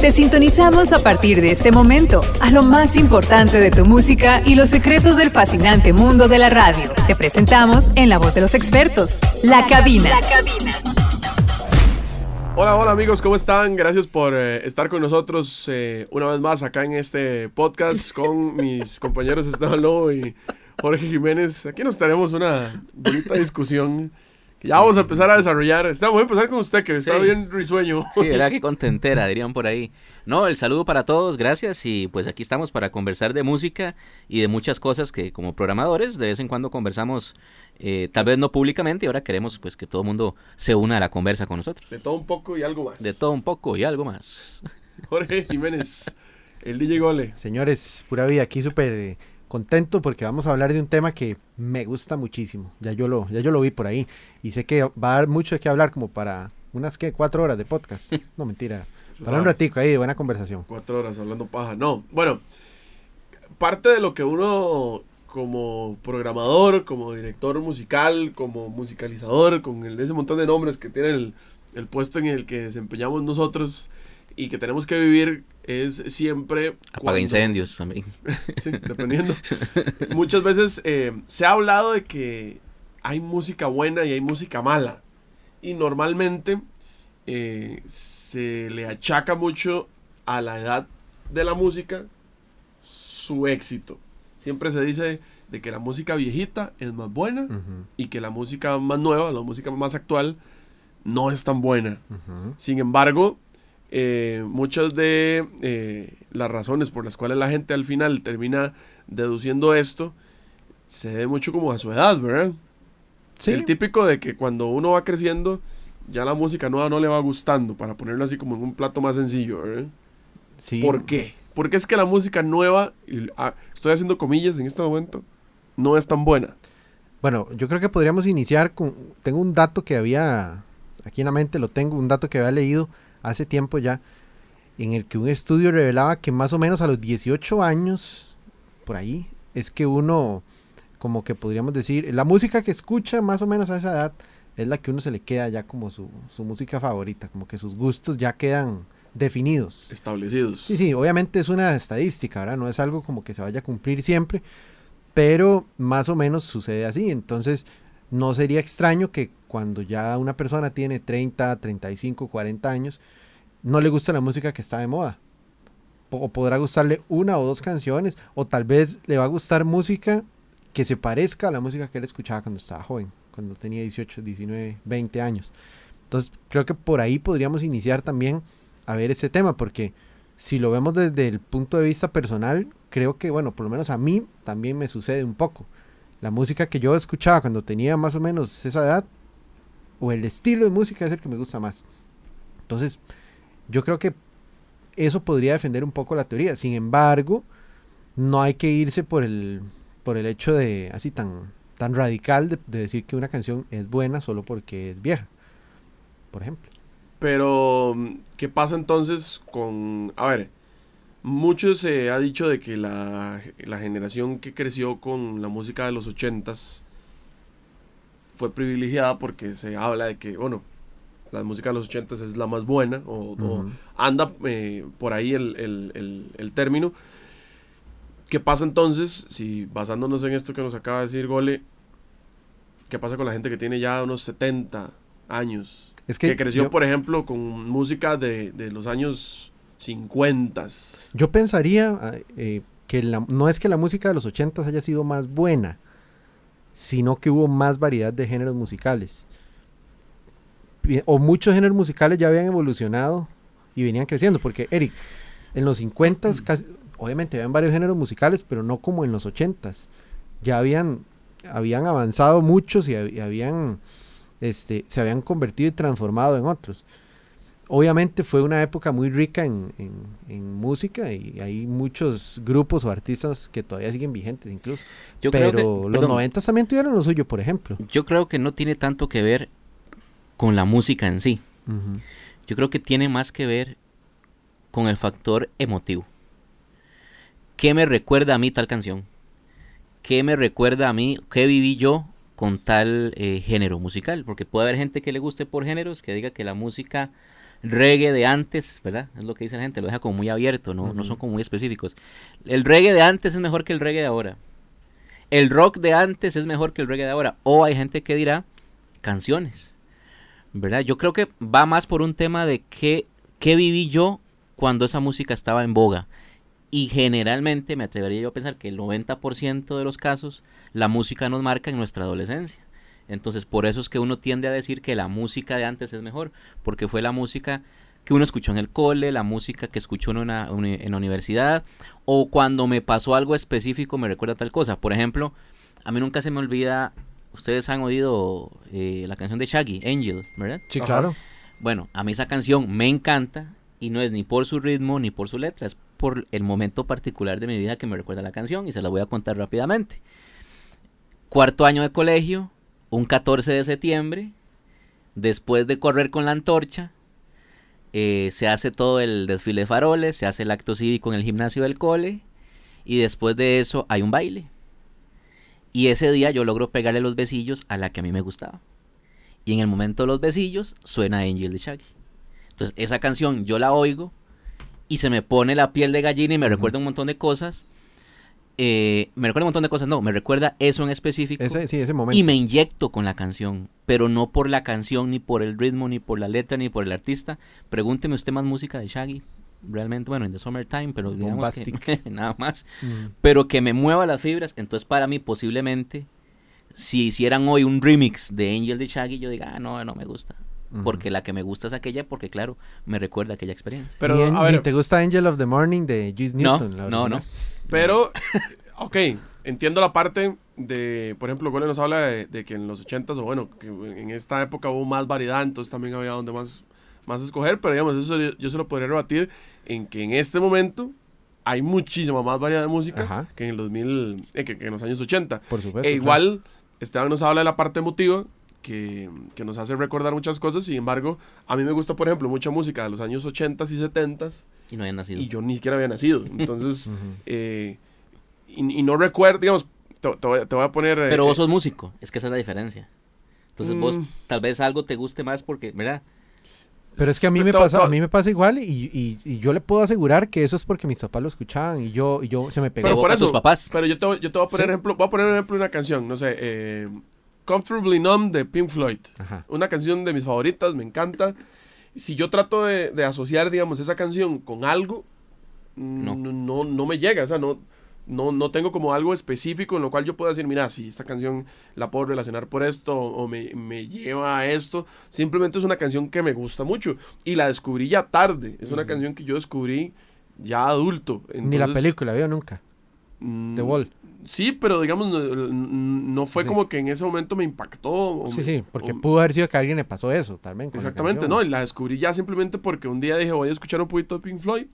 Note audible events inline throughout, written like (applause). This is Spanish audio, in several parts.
Te sintonizamos a partir de este momento a lo más importante de tu música y los secretos del fascinante mundo de la radio. Te presentamos en la voz de los expertos, La Cabina. La Cabina. Hola, hola amigos, ¿cómo están? Gracias por eh, estar con nosotros eh, una vez más acá en este podcast con (laughs) mis compañeros Esteban Lobo y Jorge Jiménez. Aquí nos tenemos una bonita discusión ya vamos a empezar a desarrollar. Estamos a empezar con usted, que está bien risueño. Sí, era que (laughs) contentera, dirían por ahí. No, el saludo para todos, gracias. Y pues aquí estamos para conversar de música y de muchas cosas que como programadores de vez en cuando conversamos, eh, tal vez no públicamente, y ahora queremos pues que todo el mundo se una a la conversa con nosotros. De todo un poco y algo más. De todo un poco y algo más. Jorge Jiménez, el DJ Gole. Señores, pura vida, aquí súper contento porque vamos a hablar de un tema que me gusta muchísimo. Ya yo lo, ya yo lo vi por ahí y sé que va a dar mucho de qué hablar como para unas que cuatro horas de podcast. (laughs) No mentira, para un ratico ahí de buena conversación. Cuatro horas hablando paja. No, bueno, parte de lo que uno como programador, como director musical, como musicalizador, con el, ese montón de nombres que tiene el, el puesto en el que desempeñamos nosotros y que tenemos que vivir es siempre... Apaga incendios también. (laughs) sí, dependiendo. Muchas veces eh, se ha hablado de que hay música buena y hay música mala. Y normalmente eh, se le achaca mucho a la edad de la música su éxito. Siempre se dice de que la música viejita es más buena y que la música más nueva, la música más actual, no es tan buena. Sin embargo, eh, muchas de eh, las razones por las cuales la gente al final termina deduciendo esto se debe mucho como a su edad, ¿verdad? Sí. El típico de que cuando uno va creciendo, ya la música nueva no le va gustando, para ponerlo así como en un plato más sencillo, ¿verdad? Sí. ¿Por qué? Porque es que la música nueva, ah, estoy haciendo comillas en este momento, no es tan buena. Bueno, yo creo que podríamos iniciar con, tengo un dato que había, aquí en la mente lo tengo, un dato que había leído hace tiempo ya, en el que un estudio revelaba que más o menos a los 18 años, por ahí, es que uno, como que podríamos decir, la música que escucha más o menos a esa edad es la que uno se le queda ya como su, su música favorita, como que sus gustos ya quedan definidos. Establecidos. Sí, sí, obviamente es una estadística, ¿verdad? No es algo como que se vaya a cumplir siempre, pero más o menos sucede así. Entonces, no sería extraño que cuando ya una persona tiene 30, 35, 40 años, no le gusta la música que está de moda. O podrá gustarle una o dos canciones, o tal vez le va a gustar música que se parezca a la música que él escuchaba cuando estaba joven, cuando tenía 18, 19, 20 años. Entonces creo que por ahí podríamos iniciar también a ver ese tema, porque si lo vemos desde el punto de vista personal, creo que, bueno, por lo menos a mí también me sucede un poco. La música que yo escuchaba cuando tenía más o menos esa edad, o el estilo de música es el que me gusta más. Entonces, yo creo que eso podría defender un poco la teoría. Sin embargo, no hay que irse por el, por el hecho de así tan, tan radical de, decir que una canción es buena solo porque es vieja, por ejemplo. Pero, ¿qué pasa entonces con... A ver, mucho se ha dicho de que la, la generación que creció con la música de los ochentas fue privilegiada porque se habla de que, bueno, la música de los 80 es la más buena, o, anda eh, por ahí el, término. ¿Qué pasa entonces, si basándonos en esto que nos acaba de decir Gole, qué pasa con la gente que tiene ya unos 70 años? Es que, creció, por ejemplo, con música de, los años 50. Yo pensaría eh, que no es que la música de los 80 haya sido más buena, sino que hubo más variedad de géneros musicales. O muchos géneros musicales ya habían evolucionado y venían creciendo, porque Eric, en los 50 obviamente habían varios géneros musicales, pero no como en los 80 Ya habían, habían avanzado muchos y, habían, este, se habían convertido y transformado en otros obviamente fue una época muy rica en, música y hay muchos grupos o artistas que todavía siguen vigentes incluso. Yo Pero los 90 también tuvieron lo suyo, por ejemplo. Yo creo que no tiene tanto que ver con la música en sí. Yo creo que tiene más que ver con el factor emotivo. ¿Qué me recuerda a mí tal canción? ¿Qué me recuerda a mí? ¿Qué viví yo con tal eh, género musical, porque puede haber gente que le guste por géneros, que diga que la música reggae de antes, ¿verdad? Es lo que dice la gente, lo deja como muy abierto, ¿no? no son como muy específicos. El reggae de antes es mejor que el reggae de ahora. El rock de antes es mejor que el reggae de ahora. O hay gente que dirá canciones, ¿verdad? Yo creo que va más por un tema de qué, qué viví yo cuando esa música estaba en boga. Y generalmente me atrevería yo a pensar que el 90% de los casos la música nos marca en nuestra adolescencia. Entonces por eso es que uno tiende a decir que la música de antes es mejor, porque fue la música que uno escuchó en el cole, la música que escuchó en, una, en la universidad, o cuando me pasó algo específico me recuerda tal cosa. Por ejemplo, a mí nunca se me olvida, ustedes han oído eh, la canción de Shaggy, Angel, ¿verdad? Sí, claro. Bueno, a mí esa canción me encanta y no es ni por su ritmo ni por su letra, es por el momento particular de mi vida que me recuerda la canción y se la voy a contar rápidamente. Cuarto año de colegio, un 14 de septiembre, después de correr con la antorcha, eh, se hace todo el desfile de faroles, se hace el acto cívico en el gimnasio del cole y después de eso hay un baile. Y ese día yo logro pegarle los besillos a la que a mí me gustaba. Y en el momento de los besillos suena Angel de Shaggy. Entonces esa canción yo la oigo y se me pone la piel de gallina y me recuerda un montón de cosas eh, me recuerda un montón de cosas, no, me recuerda eso en específico. Y me inyecto con la canción, pero no por la canción, ni por el ritmo, ni por la letra, ni por el artista. Pregúnteme usted más música de Shaggy. Realmente, bueno, en The Summertime, pero digamos que (laughs) nada más. Mm. Pero que me mueva las fibras. Entonces, para mí, posiblemente, si hicieran hoy un remix de Angel de Shaggy, yo diga, ah, no, no me gusta. Porque la que me gusta es aquella, porque claro, me recuerda aquella experiencia. Pero, a ver, ¿te gusta Angel of the Morning de Juice Newton? No, no, no. Pero, (laughs) ok, entiendo la parte de, por ejemplo, Gole nos habla de, que en los 80s, o bueno, que en esta época hubo más variedad, entonces también había donde más, más escoger, pero digamos, eso yo, se lo podría rebatir en que en este momento hay muchísima más variedad de música que en el 2000, eh, que, en los años 80. Por supuesto. E igual, Esteban nos habla de la parte emotiva, que, que, nos hace recordar muchas cosas. Sin embargo, a mí me gusta, por ejemplo, mucha música de los años 80 y 70 y no había nacido. Y yo ni siquiera había nacido. Entonces, (laughs) eh, y, no recuerdo, digamos, te, voy, a poner... Pero vos eh, sos músico, es que esa es la diferencia. Entonces vos mm. tal vez algo te guste más porque, ¿verdad? Pero es que a mí me pasa, a mí me pasa igual y, y, yo le puedo asegurar que eso es porque mis papás lo escuchaban y yo, y yo se me pegó. Pero por eso, papás. Pero yo te, yo te voy a poner ejemplo, voy a poner un ejemplo de una canción, no sé, eh, Comfortably Numb de Pink Floyd. Una canción de mis favoritas, me encanta si yo trato de, asociar, digamos, esa canción con algo, no. no. No, me llega, o sea, no, no, no tengo como algo específico en lo cual yo pueda decir, mira, si esta canción la puedo relacionar por esto o me, lleva a esto, simplemente es una canción que me gusta mucho y la descubrí ya tarde, es una canción que yo descubrí ya adulto. Ni la película veo nunca. The mm, Wall. Sí, pero digamos, no, fue como que en ese momento me impactó. sí, sí, porque pudo haber sido que a alguien le pasó eso, también. Exactamente, no, y la descubrí ya simplemente porque un día dije, voy a escuchar un poquito de Pink Floyd.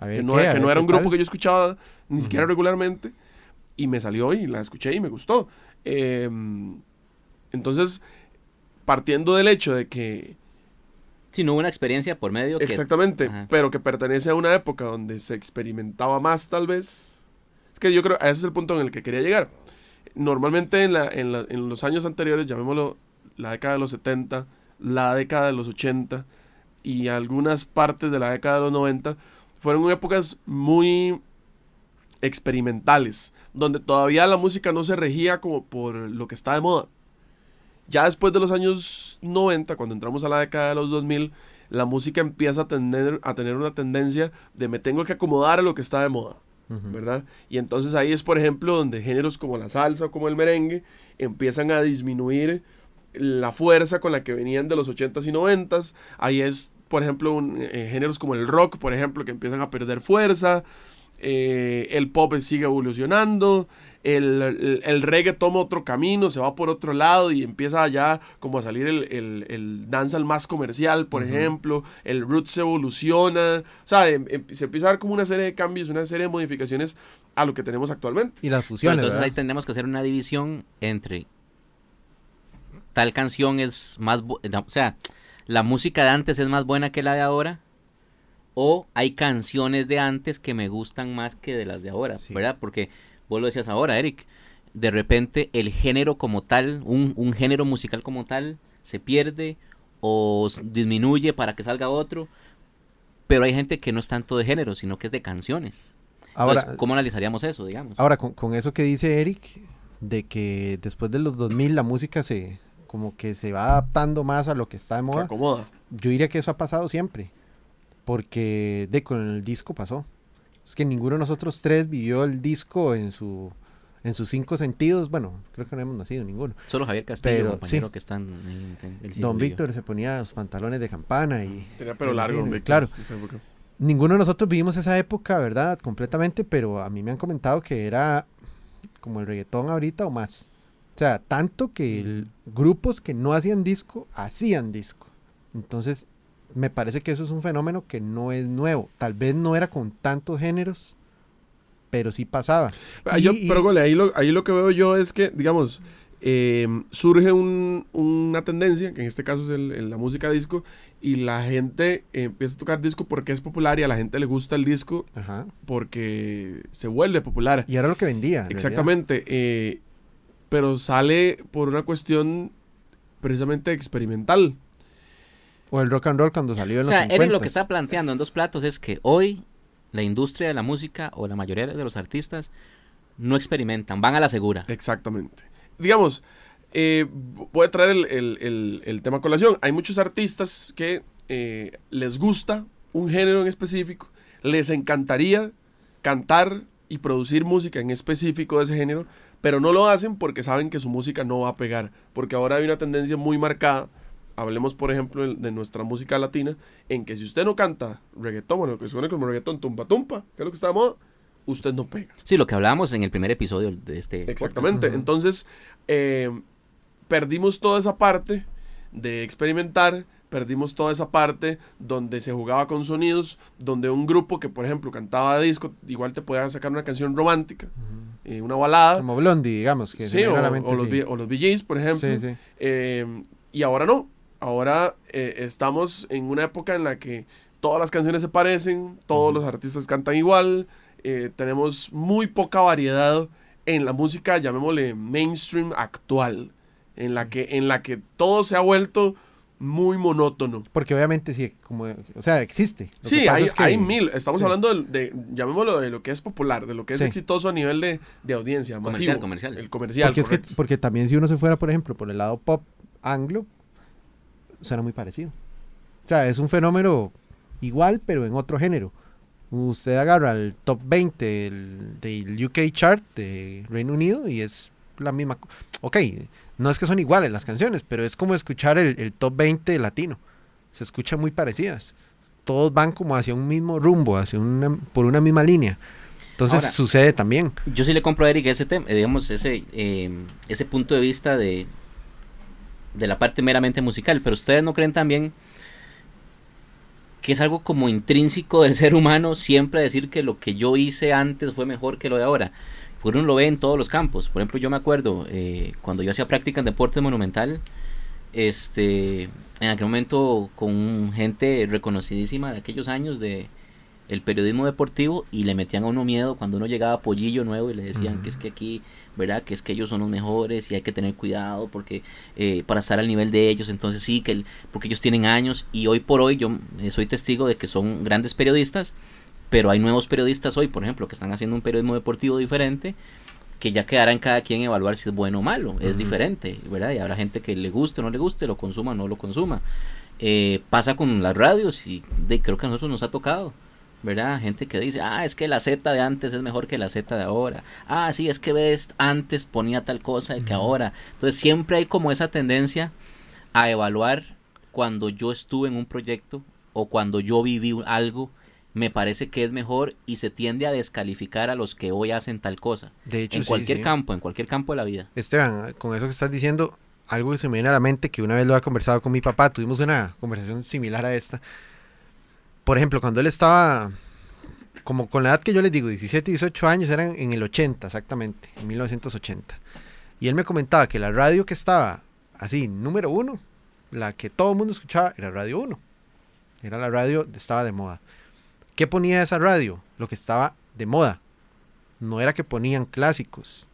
que no, que no era un grupo que yo escuchaba ni siquiera regularmente. Y me salió y la escuché y me gustó. Em, entonces, partiendo del hecho de que... Si no hubo una experiencia por medio. Exactamente, pero que pertenece a una época donde se experimentaba más tal vez que yo creo, ese es el punto en el que quería llegar. Normalmente en, la, en, la, en los años anteriores, llamémoslo la década de los 70, la década de los 80 y algunas partes de la década de los 90, fueron épocas muy experimentales, donde todavía la música no se regía como por lo que está de moda. Ya después de los años 90, cuando entramos a la década de los 2000, la música empieza a tener, a tener una tendencia de me tengo que acomodar a lo que está de moda. ¿Verdad? Y entonces ahí es, por ejemplo, donde géneros como la salsa o como el merengue empiezan a disminuir la fuerza con la que venían de los 80s y 90s. Ahí es, por ejemplo, un, eh, géneros como el rock, por ejemplo, que empiezan a perder fuerza. Eh, el pop sigue evolucionando el, el, reggae toma otro camino, se va por otro lado y empieza ya como a salir el, el, el dancehall más comercial, por ejemplo, el roots evoluciona, o sea, em, em, se empieza a dar como una serie de cambios, una serie de modificaciones a lo que tenemos actualmente. Y las fusiones. entonces ahí tendremos que hacer una división entre tal canción es más, o sea, la música de antes es más buena que la de ahora. O hay canciones de antes que me gustan más que de las de ahora, ¿verdad? Porque vos lo decías ahora, Eric, de repente el género como tal, un, un género musical como tal, se pierde o disminuye para que salga otro. Pero hay gente que no es tanto de género, sino que es de canciones. Ahora, Entonces, ¿cómo analizaríamos eso, digamos? ahora con, con eso que dice Eric, de que después de los 2000 la música se como que se va adaptando más a lo que está de Se moda. acomoda. Yo diría que eso ha pasado siempre. Porque de con el disco pasó. Es que ninguno de nosotros tres vivió el disco en su en sus cinco sentidos. Bueno, creo que no hemos nacido ninguno. Solo Javier Castillo, pero, compañero sí. que están en, en el Don. Víctor se ponía los pantalones de campana y Tenía pelo largo, Víctor, claro. ninguno de nosotros vivimos esa época, ¿verdad? Completamente, pero a mí me han comentado que era como el reggaetón ahorita o más. O sea, tanto que el- grupos que no hacían disco, hacían disco. Entonces, me parece que eso es un fenómeno que no es nuevo. Tal vez no era con tantos géneros, pero sí pasaba. Ah, yo- pero, Gole, ahí lo, ahí lo que veo yo es que, digamos, eh, surge un- una tendencia, que en este caso es el- el- la música disco, y la gente eh, empieza a tocar disco porque es popular y a la gente le gusta el disco Ajá. porque se vuelve popular. Y era lo que vendía. Exactamente. eh, pero sale por una cuestión precisamente experimental. O el rock and roll cuando salió en O los sea, Eric lo 50s. que está planteando en dos platos es que hoy la industria de la música o la mayoría de los artistas no experimentan, van a la segura. Exactamente. Digamos, eh, voy a traer el, el- el- el tema a colación. Hay muchos artistas que eh, les gusta un género en específico, les encantaría cantar y producir música en específico de ese género, pero no lo hacen porque saben que su música no va a pegar. Porque ahora hay una tendencia muy marcada. Hablemos, por ejemplo, de- de nuestra música latina, en que si usted no canta reggaetón, bueno, lo que suena como reggaetón, tumpa tumpa, que es lo que está de moda, usted no pega. Sí, lo que hablábamos en el primer episodio de este. Exactamente. Entonces, eh, perdimos toda esa parte de experimentar, perdimos toda esa parte donde se jugaba con sonidos, donde un grupo que, por ejemplo, cantaba disco, igual te podía sacar una canción romántica, eh, una balada. Como Blondie, digamos. Que Sí, o, los, sí. O los por ejemplo. Sí, sí. Eh, y ahora no. Ahora eh, estamos en una época en la que todas las canciones se parecen, todos los artistas cantan igual, eh, tenemos muy poca variedad en la música, llamémosle mainstream actual, en la que, en la que todo se ha vuelto muy monótono. Porque obviamente sí, como, o sea, existe. Lo Sí, hay, es que- hay mil. Estamos sí. hablando de, de- llamémoslo de lo que es popular, de lo que es Sí. exitoso a nivel de, de audiencia, Comercial, masivo. comercial. El comercial. Porque, es que, correcto. porque también si uno se fuera, por ejemplo, por el lado pop anglo, suena muy parecido. O sea, es un fenómeno igual, pero en otro género. Usted agarra el top 20 del, del UK chart de Reino Unido y es la misma. Ok, no es que son iguales las canciones, pero es como escuchar el, el top 20 latino. Se escuchan muy parecidas. Todos van como hacia un mismo rumbo, hacia una, por una misma línea. Entonces Ahora- sucede también. Yo sí le compro a Eric ese tema, eh, digamos, ese, eh, ese punto de vista de, de la parte meramente musical, pero ustedes no creen también que es algo como intrínseco del (laughs) ser humano siempre decir que lo que yo hice antes fue mejor que lo de ahora. Porque uno lo ve en todos los campos. Por ejemplo, yo me acuerdo eh, cuando yo hacía práctica en deporte monumental, este, en aquel momento con gente reconocidísima de aquellos años de el periodismo deportivo y le metían a uno miedo cuando uno llegaba a Pollillo nuevo y le decían que es que aquí, ¿verdad? Que es que ellos son los mejores y hay que tener cuidado porque eh, para estar al nivel de ellos, entonces sí, que el- porque ellos tienen años y hoy por hoy yo eh, soy testigo de que son grandes periodistas, pero hay nuevos periodistas hoy, por ejemplo, que están haciendo un periodismo deportivo diferente que ya quedará en cada quien evaluar si es bueno o malo, es diferente, ¿verdad? Y habrá gente que le guste o no le guste, lo consuma o no lo consuma. Eh, pasa con las radios y de, creo que a nosotros nos ha tocado, ¿verdad? Gente que dice, ah, es que la Z de antes es mejor que la Z de ahora. Ah, sí, es que Best antes ponía tal cosa que ahora. Entonces siempre hay como esa tendencia a evaluar cuando yo estuve en un proyecto o cuando yo viví algo, me parece que es mejor y se tiende a descalificar a los que hoy hacen tal cosa. De hecho, en sí, cualquier sí. campo, en cualquier campo de la vida. Esteban, con eso que estás diciendo, algo que se me viene a la mente que una vez lo he conversado con mi papá, tuvimos una conversación similar a esta. Por ejemplo, cuando él estaba, como con la edad que yo les digo, 17, 18 años, eran en el 80 exactamente, en 1980. Y él me comentaba que la radio que estaba así, número uno, la que todo el mundo escuchaba, era Radio 1. Era la radio, estaba de moda. ¿Qué ponía esa radio? Lo que estaba de moda. No era que ponían clásicos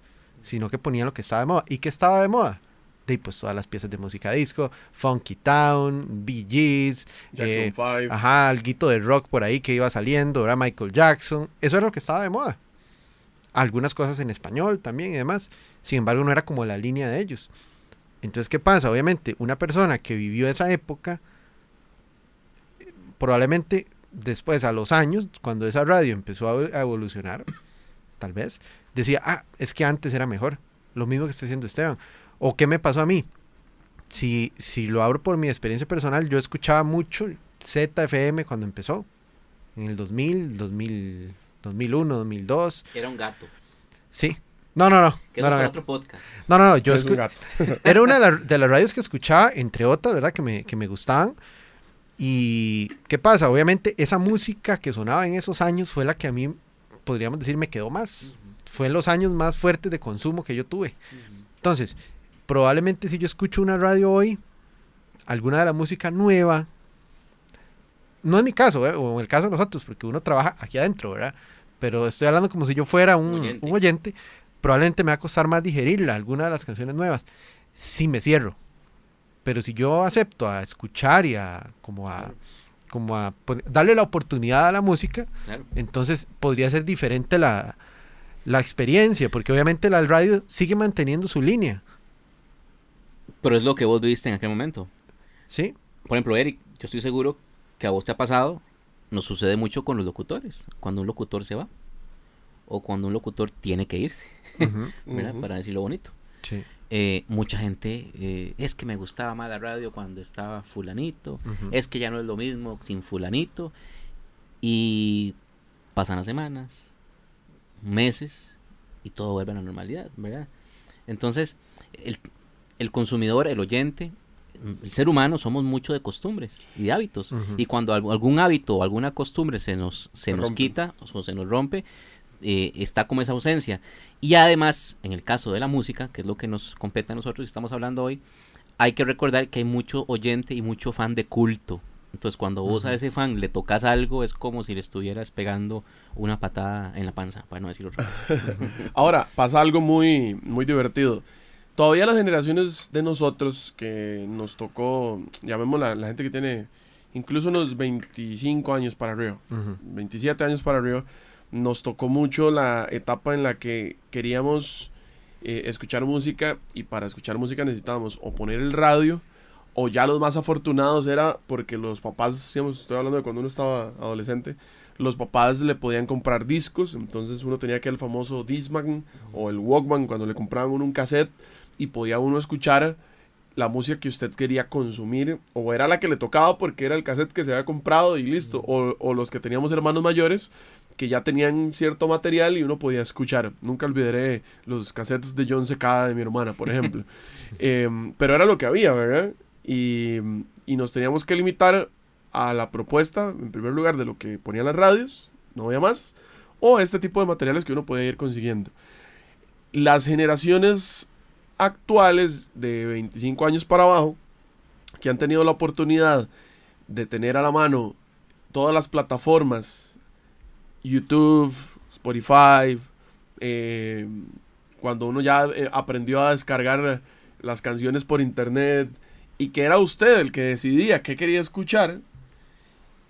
sino que ponían lo que estaba de moda. ¿Y qué estaba de moda? De pues todas las piezas de música disco, Funky Town, Bee Gees, Jackson eh, 5. ajá, algo de rock por ahí que iba saliendo, era Michael Jackson, eso era lo que estaba de moda. Algunas cosas en español también y demás. Sin embargo, no era como la línea de ellos. Entonces, ¿qué pasa? Obviamente, una persona que vivió esa época, probablemente después, a los años, cuando esa radio empezó a evolucionar, tal vez, decía, ah, es que antes era mejor. Lo mismo que está haciendo Esteban. ¿O qué me pasó a mí? Si, si lo abro por mi experiencia personal, yo escuchaba mucho ZFM cuando empezó. En el 2000, 2000 2001, 2002. Era un gato. Sí. No, no, no. Que No, no, no, otro podcast. no, no, yo Es un escu- (laughs) era una de, la- de las radios que escuchaba, entre otras, ¿verdad? Que me, que me gustaban. Y, ¿qué pasa? Obviamente, esa música que sonaba en esos años fue la que a mí, podríamos decir, me quedó más. Fue los años más fuertes de consumo que yo tuve. Entonces, probablemente si yo escucho una radio hoy, alguna de la música nueva, no en mi caso, ¿eh? o en el caso de nosotros, porque uno trabaja aquí adentro, ¿verdad? Pero estoy hablando como si yo fuera un, Oyente. un oyente, probablemente me va a costar más digerirla, alguna de las canciones nuevas, si me cierro. Pero si yo acepto a escuchar y a como a como a darle la oportunidad a la música, Claro. entonces podría ser diferente la, la experiencia, porque obviamente la radio sigue manteniendo su línea, Pero es lo que vos viste en aquel momento. ¿sí? Por ejemplo, Eric, yo estoy seguro que a vos te ha pasado, nos sucede mucho con los locutores. Cuando un locutor se va. O cuando un locutor tiene que irse. Ujú. (laughs) Para decirlo bonito. sí, Eh, mucha gente, eh, es que me gustaba más la radio cuando estaba fulanito. Es que ya no es lo mismo sin fulanito. Y pasan las semanas, meses, y todo vuelve a la normalidad, ¿verdad? Entonces, el, el consumidor, el oyente, mm, el ser humano somos mucho de costumbres y de hábitos. Y cuando al- algún hábito o alguna costumbre se nos, se Se nos rompe. quita o se nos rompe, eh, está como esa ausencia. Y además, en el caso de la música, que es lo que nos compete a nosotros y estamos hablando hoy, hay que recordar que hay mucho oyente y mucho fan de culto. Entonces, cuando vos a ese fan le tocas algo, es como si le estuvieras pegando una patada en la panza, para no decir otra cosa. (laughs) Ahora, pasa algo muy, muy divertido. Todavía las generaciones de nosotros que nos tocó, llamémosla la gente que tiene incluso unos 25 años para arriba, Ujú. 27 años para arriba, nos tocó mucho la etapa en la que queríamos eh, escuchar música y para escuchar música necesitábamos o poner el radio o ya los más afortunados era porque los papás, digamos, estoy hablando de cuando uno estaba adolescente, los papás le podían comprar discos, entonces uno tenía que el famoso Discman o el Walkman cuando le compraban uno un cassette y podía uno escuchar la música que usted quería consumir o era la que le tocaba porque era el cassette que se había comprado y listo, o, o los que teníamos hermanos mayores que ya tenían cierto material y uno podía escuchar. Nunca olvidaré los cassettes de John Secada de mi hermana, por ejemplo. (laughs) Em, pero era lo que había, ¿verdad? Y, y nos teníamos que limitar a la propuesta, en primer lugar, de lo que ponían las radios, no había más, o este tipo de materiales que uno podía ir consiguiendo. Las generaciones actuales de 25 años para abajo, que han tenido la oportunidad de tener a la mano todas las plataformas, YouTube, Spotify, eh, cuando uno ya eh, aprendió a descargar las canciones por internet y que era usted el que decidía qué quería escuchar,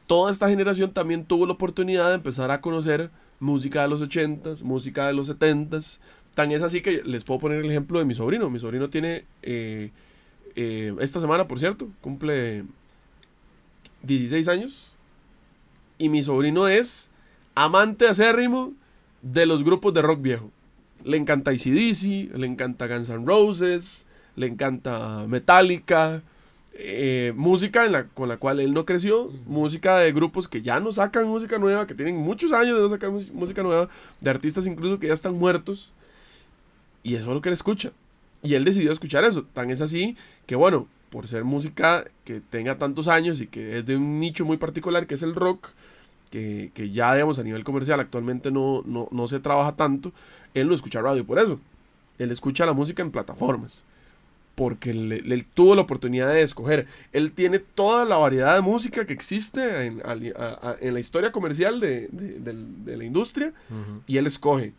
toda esta generación también tuvo la oportunidad de empezar a conocer música de los 80s, música de los 70s. Tan es así que les puedo poner el ejemplo de mi sobrino. Mi sobrino tiene, eh, eh, esta semana por cierto, cumple 16 años. Y mi sobrino es amante acérrimo de los grupos de rock viejo. Le encanta ACDC, le encanta Guns N' Roses, le encanta Metallica, eh, música en la, con la cual él no creció, música de grupos que ya no sacan música nueva, que tienen muchos años de no sacar música nueva, de artistas incluso que ya están muertos, y eso es lo que él escucha. Y él decidió escuchar eso, tan es así que bueno, por ser música que tenga tantos años y que es de un nicho muy particular que es el rock, que, que ya digamos a nivel comercial actualmente no, no, no se trabaja tanto, él no escucha radio por eso. Él escucha la música en plataformas. Porque él, él tuvo la oportunidad de escoger. Él tiene toda la variedad de música que existe en, ali- a- a- en la historia comercial de, de- la industria y él escoge.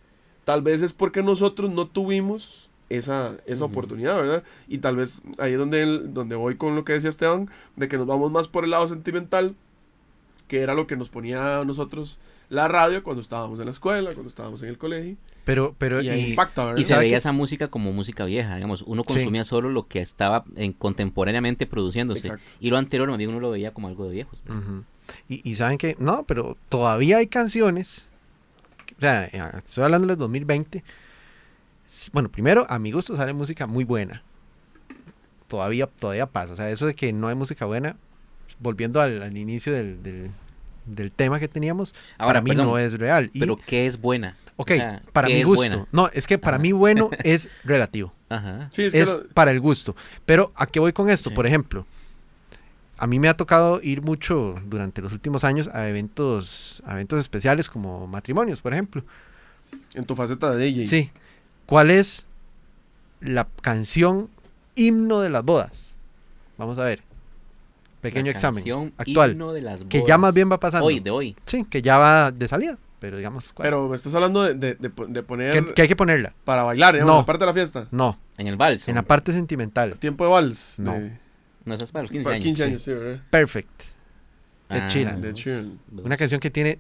Tal vez es porque nosotros no tuvimos esa, esa Ujú. oportunidad, ¿verdad? Y tal vez ahí es donde, donde voy con lo que decía Esteban, de que nos vamos más por el lado sentimental, que era lo que nos ponía a nosotros la radio cuando estábamos en la escuela, cuando estábamos en el colegio. Pero, pero, Y y- impacta, ¿verdad? Y se ¿Sabe veía esa música como música vieja, digamos, uno Sí. consumía solo lo que estaba en, contemporáneamente produciéndose. Exacto. Y lo anterior, más bien uno lo veía como algo de viejos. Y saben que, no, pero todavía hay canciones, o sea, eh, estoy hablando del 2020. S- Bueno, primero, a mi gusto sale música muy buena. Todavía, todavía pasa. O sea, eso de que no hay música buena, volviendo al, al inicio del, del, del tema que teníamos, Ahora, para mí perdón, no es real. Y, Pero ¿qué es buena? ok, o sea, para ¿qué mi gusto. buena? No, es que para Ajá. mí bueno (laughs) es relativo. Ajá. Sí, es es que lo- para el gusto. Pero ¿a qué voy con esto? Sí. Por ejemplo, a mí me ha tocado ir mucho durante los últimos años a eventos, a eventos especiales como matrimonios, por ejemplo. en tu faceta de DJ. Sí. ¿Cuál es la canción himno de las bodas? Vamos a ver. Pequeño La examen. canción Actual. himno de las Que ya bodas. más bien va pasando. Hoy, de hoy. Sí, que ya va de salida. Pero digamos, ¿cuál? Pero me estás hablando de, de- de po- de poner que, que hay que ponerla. para bailar, digamos, No. aparte de la fiesta. No, En el vals. en la parte sentimental. Tiempo de vals. No. de- No, es para los 15 para años. 15 sí. años, sí, ¿verdad? Perfect. Ah, Sheeran. De Sheeran. Una canción que tiene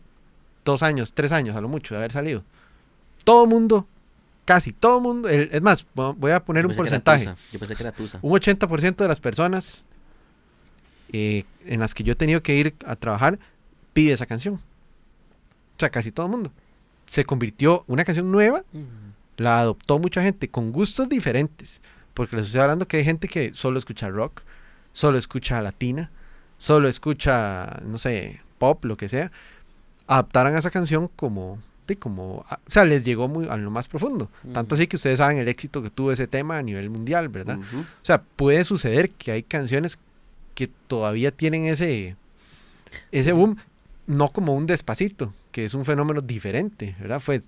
dos años, tres años a lo mucho de haber salido. Todo mundo, casi todo mundo, el- es más, vo- voy a poner un porcentaje. Yo pensé que era Tusa. Un 80% de las personas eh, en las que yo he tenido que ir a trabajar pide esa canción. O sea, casi todo el mundo. Se convirtió una canción nueva, Mm. la adoptó mucha gente con gustos diferentes. Porque les estoy hablando que hay gente que solo escucha rock, solo escucha latina, solo escucha, no sé, pop, lo que sea. Adaptaron a esa canción como, de como, o sea, les llegó muy a lo más profundo. Tanto así que ustedes saben el éxito que tuvo ese tema a nivel mundial, ¿verdad? O sea, puede suceder que hay canciones que todavía tienen ese, ese boom, no como un despacito, que es un fenómeno diferente, ¿verdad? Fue,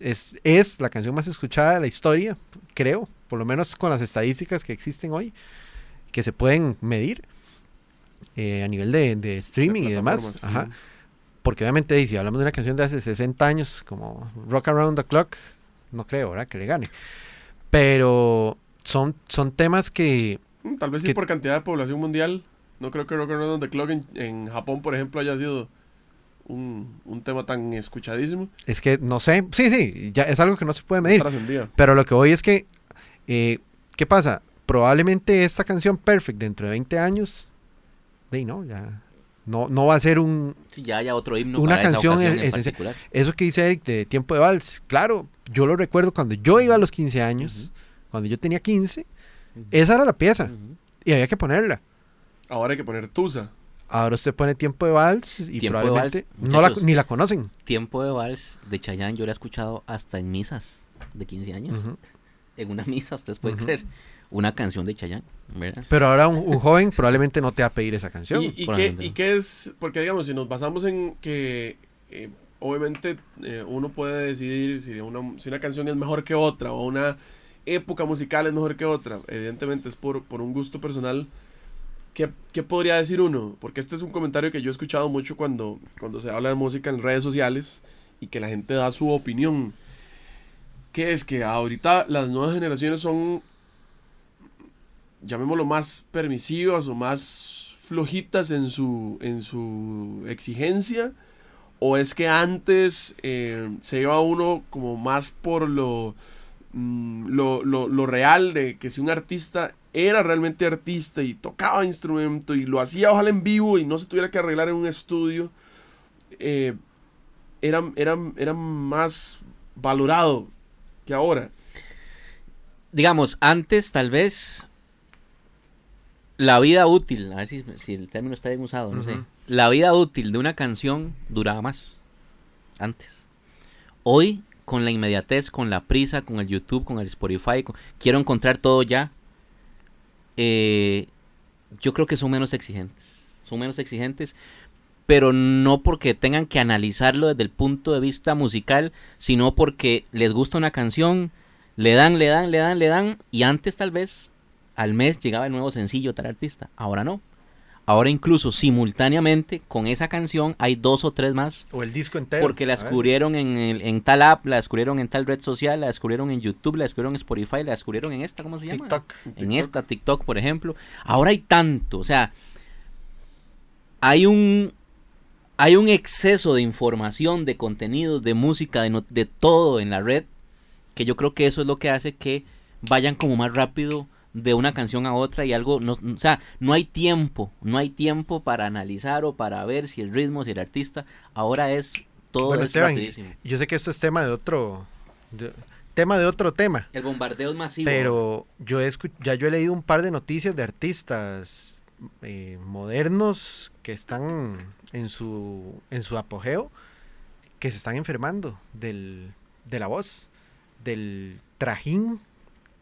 es, es la canción más escuchada de la historia, creo, por lo menos con las estadísticas que existen hoy, que se pueden medir eh, a nivel de, de streaming y demás. Ajá. sí. Porque obviamente, si hablamos de una canción de hace 60 años, como Rock Around the Clock, no creo, ¿verdad? Que le gane. Pero son, son temas que Mm, Tal vez sí que- por cantidad de población mundial. No creo que Rock Around the Clock en, en Japón, por ejemplo, haya sido un, un tema tan escuchadísimo. es que no sé, sí, sí, ya es algo que no se puede medir. Pero lo que voy es que, eh, ¿qué pasa? Probablemente esta canción Perfect dentro de 20 años, de no, ya no, no va a ser un, Sí, ya haya otro himno Una para canción es- eso que dice Eric de Tiempo de Vals. Claro, yo lo recuerdo cuando yo iba a los 15 años, Ujú. cuando yo tenía 15, Ujú. esa era la pieza y había que ponerla. Ahora hay que poner Tusa. Ahora usted pone Tiempo de Vals y Tiempo de probablemente Vals, no la- ni la conocen. Tiempo de vals de Chayanne yo lo he escuchado hasta en misas de 15 años. (laughs) En una misa, ustedes pueden creer. Una canción de Chayanne, ¿verdad? Pero ahora un, un joven probablemente no te va a pedir esa canción. ¿Y, y qué. ¿Y qué es? Porque digamos, si nos basamos en que eh, obviamente eh, uno puede decidir si una, si una canción es mejor que otra o una época musical es mejor que otra, evidentemente es por, por un gusto personal. ¿Qué, qué podría decir uno? Porque este es un comentario que yo he escuchado mucho cuando, cuando se habla de música en redes sociales y que la gente da su opinión. Que es que ahorita las nuevas generaciones son llamémoslo más permisivas o más flojitas en su, en su exigencia? ¿O es que antes eh, se iba uno como más por lo, mm, lo, lo, lo real de que si un artista era realmente artista y tocaba instrumento y lo hacía ojalá en vivo y no se tuviera que arreglar en un estudio, eh, era, era, era más valorado que ahora? Digamos, antes tal vez la vida útil, a ver si, si el término está bien usado, no sé. La vida útil de una canción duraba más. Antes. Hoy, con la inmediatez, con la prisa, con el YouTube, con el Spotify, con- quiero encontrar todo ya. eh, yo creo que son menos exigentes. Son menos exigentes, pero no porque tengan que analizarlo desde el punto de vista musical, sino porque les gusta una canción, le dan, le dan, le dan, le dan, y antes tal vez al mes llegaba el nuevo sencillo tal artista. Ahora no. ahora incluso simultáneamente con esa canción hay dos o tres más. O el disco entero. Porque la descubrieron en, el- en tal app, la descubrieron en tal red social, la descubrieron en YouTube, la descubrieron en Spotify, la descubrieron en esta, ¿cómo se llama? TikTok. En esta, TikTok, por ejemplo. Ahora hay tanto, o sea, hay un, hay un exceso de información, de contenidos, de música, de, no- de todo en la red, que yo creo que eso es lo que hace que vayan como más rápido de una canción a otra y algo, no, o sea, no hay tiempo, no hay tiempo para analizar o para ver si el ritmo, si el artista, ahora es todo Bueno, es Esteban, rapidísimo. Yo sé que esto es tema de otro. de- tema de otro tema. El bombardeo es masivo. Pero yo he ya yo he leído un par de noticias de artistas eh, modernos que están en su, en su apogeo, que se están enfermando del, de la voz, del trajín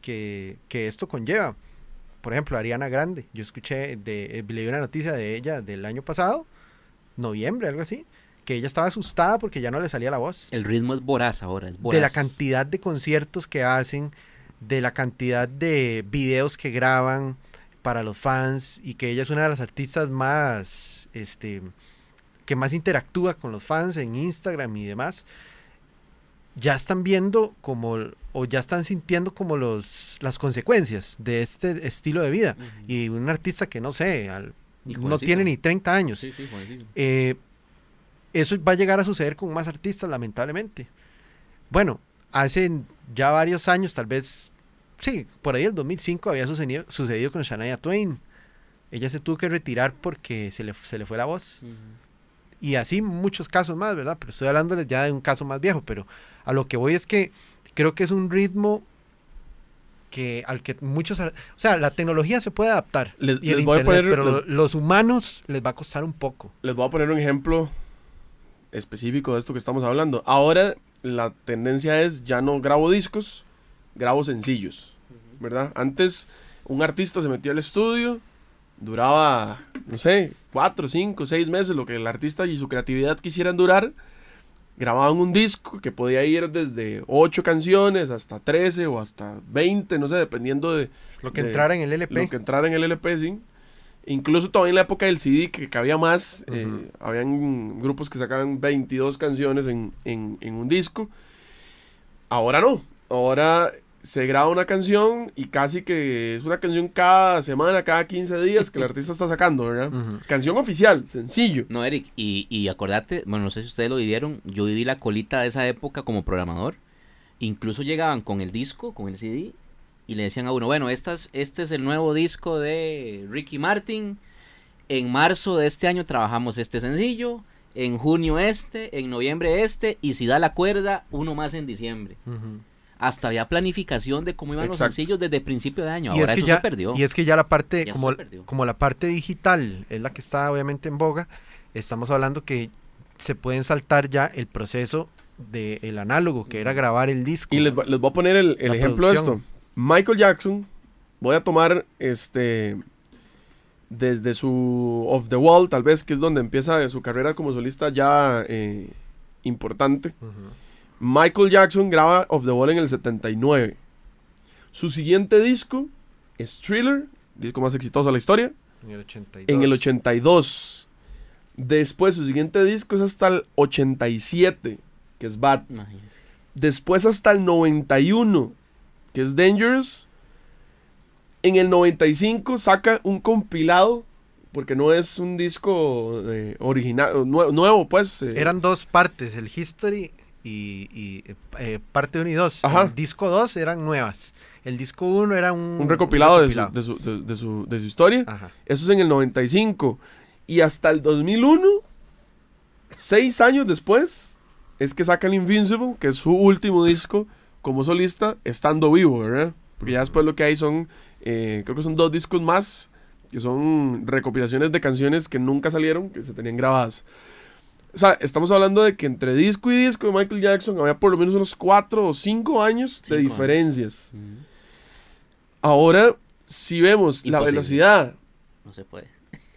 que, que esto conlleva. Por ejemplo, Ariana Grande, yo escuché, de, eh, leí una noticia de ella del año pasado, noviembre, algo así, que ella estaba asustada porque ya no le salía la voz El ritmo es voraz ahora, es voraz. de la cantidad de conciertos que hacen, de la cantidad de videos que graban para los fans y que ella es una de las artistas más, este, que más interactúa con los fans en Instagram y demás, ya están viendo como, o ya están sintiendo como los, las consecuencias de este estilo de vida. Y un artista que no sé, al- no tiene ni 30 años, Sí, sí, eh, eso va a llegar a suceder con más artistas, lamentablemente. Bueno, hace ya varios años, tal vez, sí, por ahí el 2005 había sucedido, sucedido con Shania Twain. Ella se tuvo que retirar porque se le, se le fue la voz. Y así muchos casos más, ¿verdad? Pero estoy hablándoles ya de un caso más viejo, pero a lo que voy es que creo que es un ritmo que al que muchos, o sea, la tecnología se puede adaptar Les- y el les voy a internet, poner- pero les- los humanos les va a costar un poco. Les voy a poner un ejemplo específico de esto que estamos hablando. Ahora la tendencia es ya no grabo discos, grabo sencillos, ¿verdad? Antes un artista se metía al estudio, duraba, no sé, cuatro, cinco, seis meses, lo que el artista y su creatividad quisieran durar. Grababan un disco que podía ir desde 8 canciones hasta 13 o hasta 20, no sé, dependiendo de, Lo que de- entrara en el LP. lo que entrara en el LP, sí. Incluso todavía en la época del CD, que cabía más, eh, habían grupos que sacaban 22 canciones en, en- en un disco. Ahora no. Ahora se graba una canción y casi que es una canción cada semana, cada 15 días que el (laughs) artista está sacando, ¿verdad? Canción oficial, sencillo. No, Eric, y, y acordate, bueno, no sé si ustedes lo vivieron, yo viví la colita de esa época como programador. Incluso llegaban con el disco, con el CD, y le decían a uno, bueno, estas, este es el nuevo disco de Ricky Martin. En marzo de este año trabajamos este sencillo, en junio este, en noviembre este, y si da la cuerda, uno más en diciembre. Hasta había planificación de cómo iban Exacto. los sencillos desde principio de año. Y Ahora es, que eso ya, se perdió. y es que ya la parte, Ya como, la parte digital es la que está obviamente en boga, estamos hablando que se pueden saltar ya el proceso del análogo, que era grabar el disco. Y les, va- les voy a poner el, el ejemplo de esto. Michael Jackson, voy a tomar este desde su Off the Wall, tal vez, que es donde empieza su carrera como solista ya eh, importante. Ujú. Michael Jackson graba Off the Wall en el 79. Su siguiente disco es Thriller, disco más exitoso de la historia, En el 82. en el 82. Después su siguiente disco es hasta el 87, que es Bad. Imagínense. Después hasta el 91, que es Dangerous. En el 95 saca un compilado, porque no es un disco eh, original, nue- nuevo, pues. eh, Eran dos partes, el History y, y, eh, parte 1 y 2. Ajá. El disco 2 eran nuevas. El disco 1 era un, un recopilado, de su- recopilado. De, su, de- de su, de su historia. Ajá. Eso es en el 95. Y hasta el 2001, seis años después, es que saca el Invincible, que es su último disco como solista, estando vivo, ¿verdad? Porque ya después lo que hay son, eh, creo que son dos discos más, que son recopilaciones de canciones que nunca salieron, que se tenían grabadas. O sea, estamos hablando de que entre disco y disco de Michael Jackson había por lo menos unos cuatro o cinco años de Cinco diferencias. Ahora, si vemos la velocidad No se puede.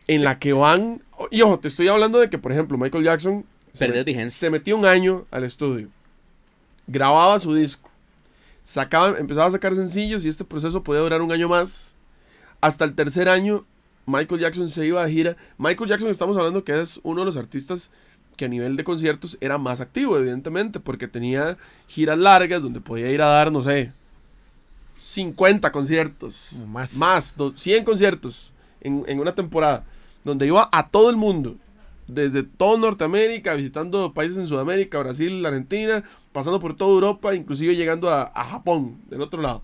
en la que van. Y ojo, te estoy hablando de que, por ejemplo, Michael Jackson se, Perdió vigencia. se metió un año al estudio, grababa su disco, sacaba, empezaba a sacar sencillos y este proceso podía durar un año más. Hasta el tercer año Michael Jackson se iba de gira. Michael Jackson estamos hablando que es uno de los artistas que a nivel de conciertos era más activo, evidentemente, porque tenía giras largas donde podía ir a dar, no sé, 50 conciertos. Más. Más, do- 100 conciertos en, en una temporada, donde iba a todo el mundo. Desde todo Norteamérica, visitando países en Sudamérica, Brasil, Argentina, pasando por toda Europa, inclusive llegando a, a Japón, del otro lado.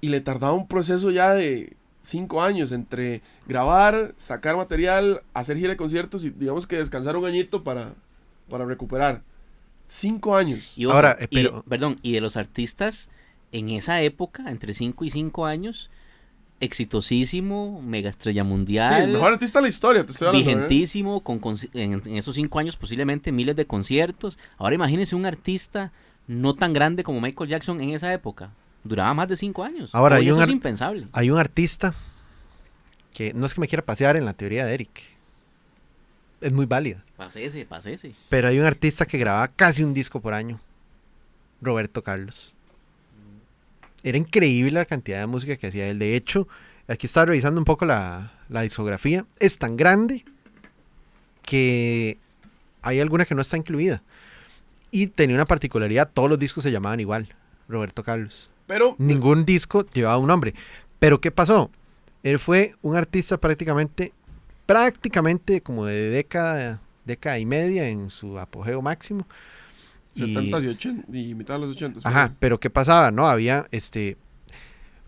Y le tardaba un proceso ya de cinco años entre grabar, sacar material, hacer gira de conciertos y digamos que descansar un añito para, para recuperar. Cinco años. Y ojo, Ahora, eh, y- pero- perdón, y de los artistas en esa época, entre 5 y 5 años, exitosísimo, mega estrella Sí, mundial. el mejor artista de la historia, te estoy hablando. ¿eh? vigentísimo, con, en, en esos cinco años posiblemente miles de conciertos. Ahora imagínense un artista no tan grande como Michael Jackson en esa época. Duraba más de cinco años. Ahora, Hoy hay un eso es ar- impensable. Hay un artista que no es que me quiera pasear en la teoría de Eric. Es muy válida. Pasese, pasese. Pero hay un artista que grababa casi un disco por año. Roberto Carlos. Era increíble la cantidad de música que hacía él. De hecho, aquí estaba revisando un poco la, la discografía. Es tan grande que hay alguna que no está incluida. Y tenía una particularidad, todos los discos se llamaban igual. Roberto Carlos. Pero Ningún disco llevaba un nombre. Pero ¿qué pasó? Él fue un artista prácticamente, prácticamente como de década, década y media en su apogeo máximo. Y- 70 y 80 y mitad de los 80. Ajá, pero ¿qué pasaba? No, había este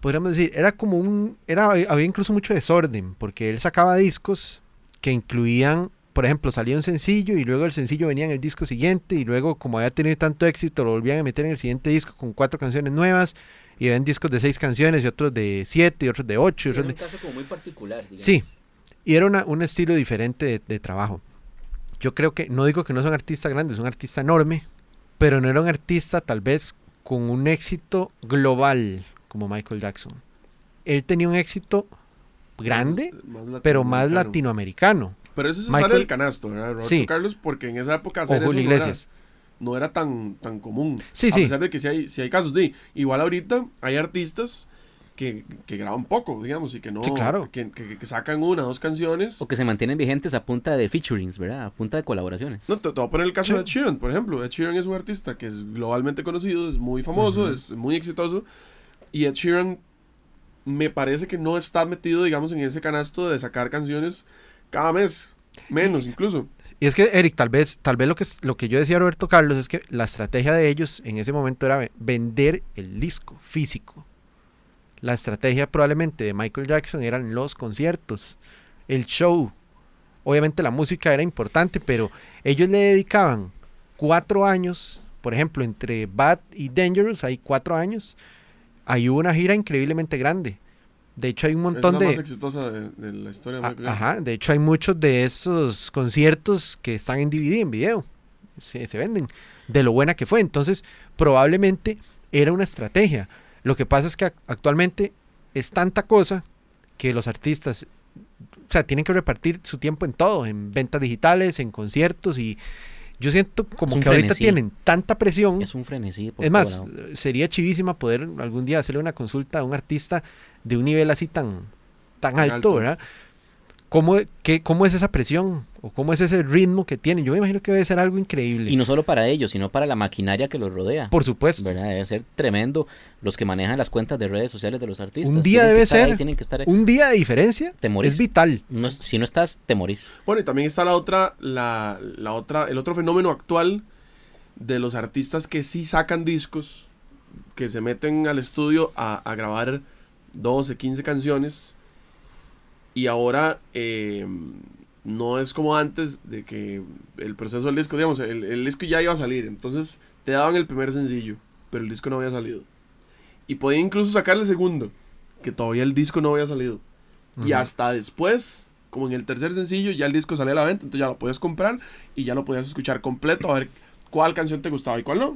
podríamos decir, era como un era había incluso mucho desorden, porque él sacaba discos que incluían, por ejemplo, salía un sencillo y luego el sencillo venía en el disco siguiente y luego como había tenido tanto éxito lo volvían a meter en el siguiente disco con cuatro canciones nuevas y ven discos de seis canciones y otros de siete y otros de ocho. y otros de- caso como muy particular. Sí, y era una- un estilo diferente de, de trabajo. Yo creo que, no digo que no son artistas grandes, es un artista enorme, pero no era un artista tal vez con un éxito global como Michael Jackson. Él tenía un éxito grande, pero más latinoamericano. Pero ese se Michael- sale del canasto, ¿verdad? Roberto Sí. Carlos, porque en esa época O hacer eso Julio no era- Iglesias. no era tan, tan común. Sí, a sí. pesar de que sí hay, sí hay casos de. Igual ahorita hay artistas que, que graban poco, digamos, y que no. Sí, claro. Que, que- que sacan una, dos canciones. O que se mantienen vigentes a punta de featurings, ¿verdad? A punta de colaboraciones. No, te, te voy a poner el caso Sí. de Ed Sheeran, por ejemplo. Ed Sheeran es un artista que es globalmente conocido, es muy famoso, Ujú. es muy exitoso. Y Ed Sheeran me parece que no está metido, digamos, en ese canasto de sacar canciones cada mes. Menos, incluso. Y es que, Eric, tal vez, tal vez lo que, lo que yo decía Roberto Carlos es que la estrategia de ellos en ese momento era ve- vender el disco físico. La estrategia probablemente de Michael Jackson eran los conciertos, el show. Obviamente la música era importante, pero ellos le dedicaban cuatro años, por ejemplo, entre Bad y Dangerous, hay cuatro años. Hay una gira increíblemente grande. De hecho, hay un montón es la de... más exitosa de, de la historia de A- Michael Jackson. Ajá, de hecho hay muchos de esos conciertos que están en DVD, en video. Se, se venden. De lo buena que fue. Entonces, probablemente era una estrategia. Lo que pasa es que ac- actualmente es tanta cosa que los artistas, o sea, tienen que repartir su tiempo en todo, en ventas digitales, en conciertos y yo siento como que ahorita tienen tanta presión. Es un frenesí. por Es más, lado. sería chivísima poder algún día hacerle una consulta a un artista de un nivel así tan, tan Tan alto, alto. ¿verdad? ¿Cómo, qué, ¿Cómo es esa presión? ¿O cómo es ese ritmo que tienen? Yo me imagino que debe ser algo increíble. Y no solo para ellos, sino para la maquinaria que los rodea. Por supuesto. ¿verdad? Debe ser tremendo los que manejan las cuentas de redes sociales de los artistas. Un día Tienen debe ahí, ser tienen que estar ahí. Un día de diferencia Te morís. es vital. No si no estás, te morís. Bueno, y también está la otra, la, la otra, el otro fenómeno actual de los artistas que sí sacan discos, que se meten al estudio a, a grabar 12, 15 canciones, y ahora eh, no es como antes de que el proceso del disco, digamos, el, el disco ya iba a salir, entonces te daban el primer sencillo, pero el disco no había salido. Y podían incluso sacar el segundo, que todavía el disco no había salido. Y hasta después, como en el tercer sencillo, ya el disco salía a la venta, entonces ya lo podías comprar y ya lo podías escuchar completo a ver cuál canción te gustaba y cuál no.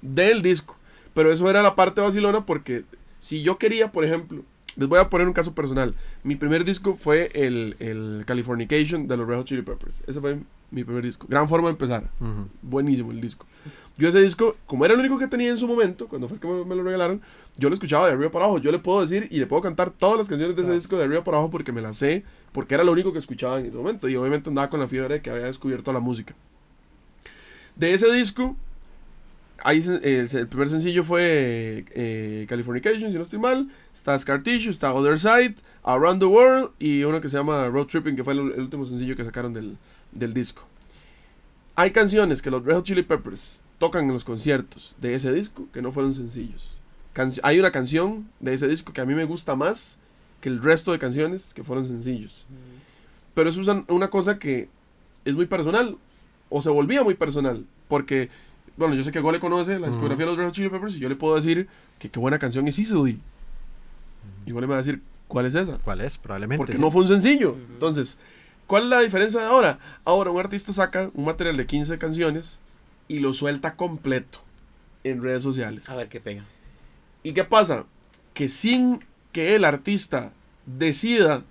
Del disco. Pero eso era la parte vacilona porque si yo quería, por ejemplo, les voy a poner un caso personal. Mi primer disco fue el, el Californication de los Red Hot Chili Peppers. Ese fue Mi primer disco. Gran forma de empezar. Ujú. Buenísimo el disco. Yo ese disco, como era el único que tenía en su momento, cuando fue que me, me lo regalaron, yo lo escuchaba de arriba para abajo. Yo le puedo decir y le puedo cantar todas las canciones de ese disco de arriba para abajo porque me las sé, porque era lo único que escuchaba en ese momento. Y obviamente andaba con la fiebre de que había descubierto la música. De ese disco, ahí eh, el primer sencillo fue eh, Californication, si no estoy mal. Está Scar Tissue, está Other Side, Around the World y uno que se llama Road Tripping, que fue el, el último sencillo que sacaron del, del disco. Hay canciones que los Red Hot Chili Peppers tocan en los conciertos de ese disco que no fueron sencillos. Hay una canción de ese disco que a mí me gusta más que el resto de canciones que fueron sencillos. Pero eso es un- una cosa que es muy personal o se volvía muy personal porque bueno, yo sé que Gole conoce la discografía de los Red Hot Chili Peppers y yo le puedo decir que qué buena canción es Easily. Y Gole me va a decir, ¿cuál es esa? ¿Cuál es? Probablemente. Porque sí. no fue un sencillo. Entonces, ¿cuál es la diferencia de ahora? Ahora un artista saca un material de 15 canciones y lo suelta completo en redes sociales. A ver qué pega. ¿Y qué pasa? Que sin que el artista decida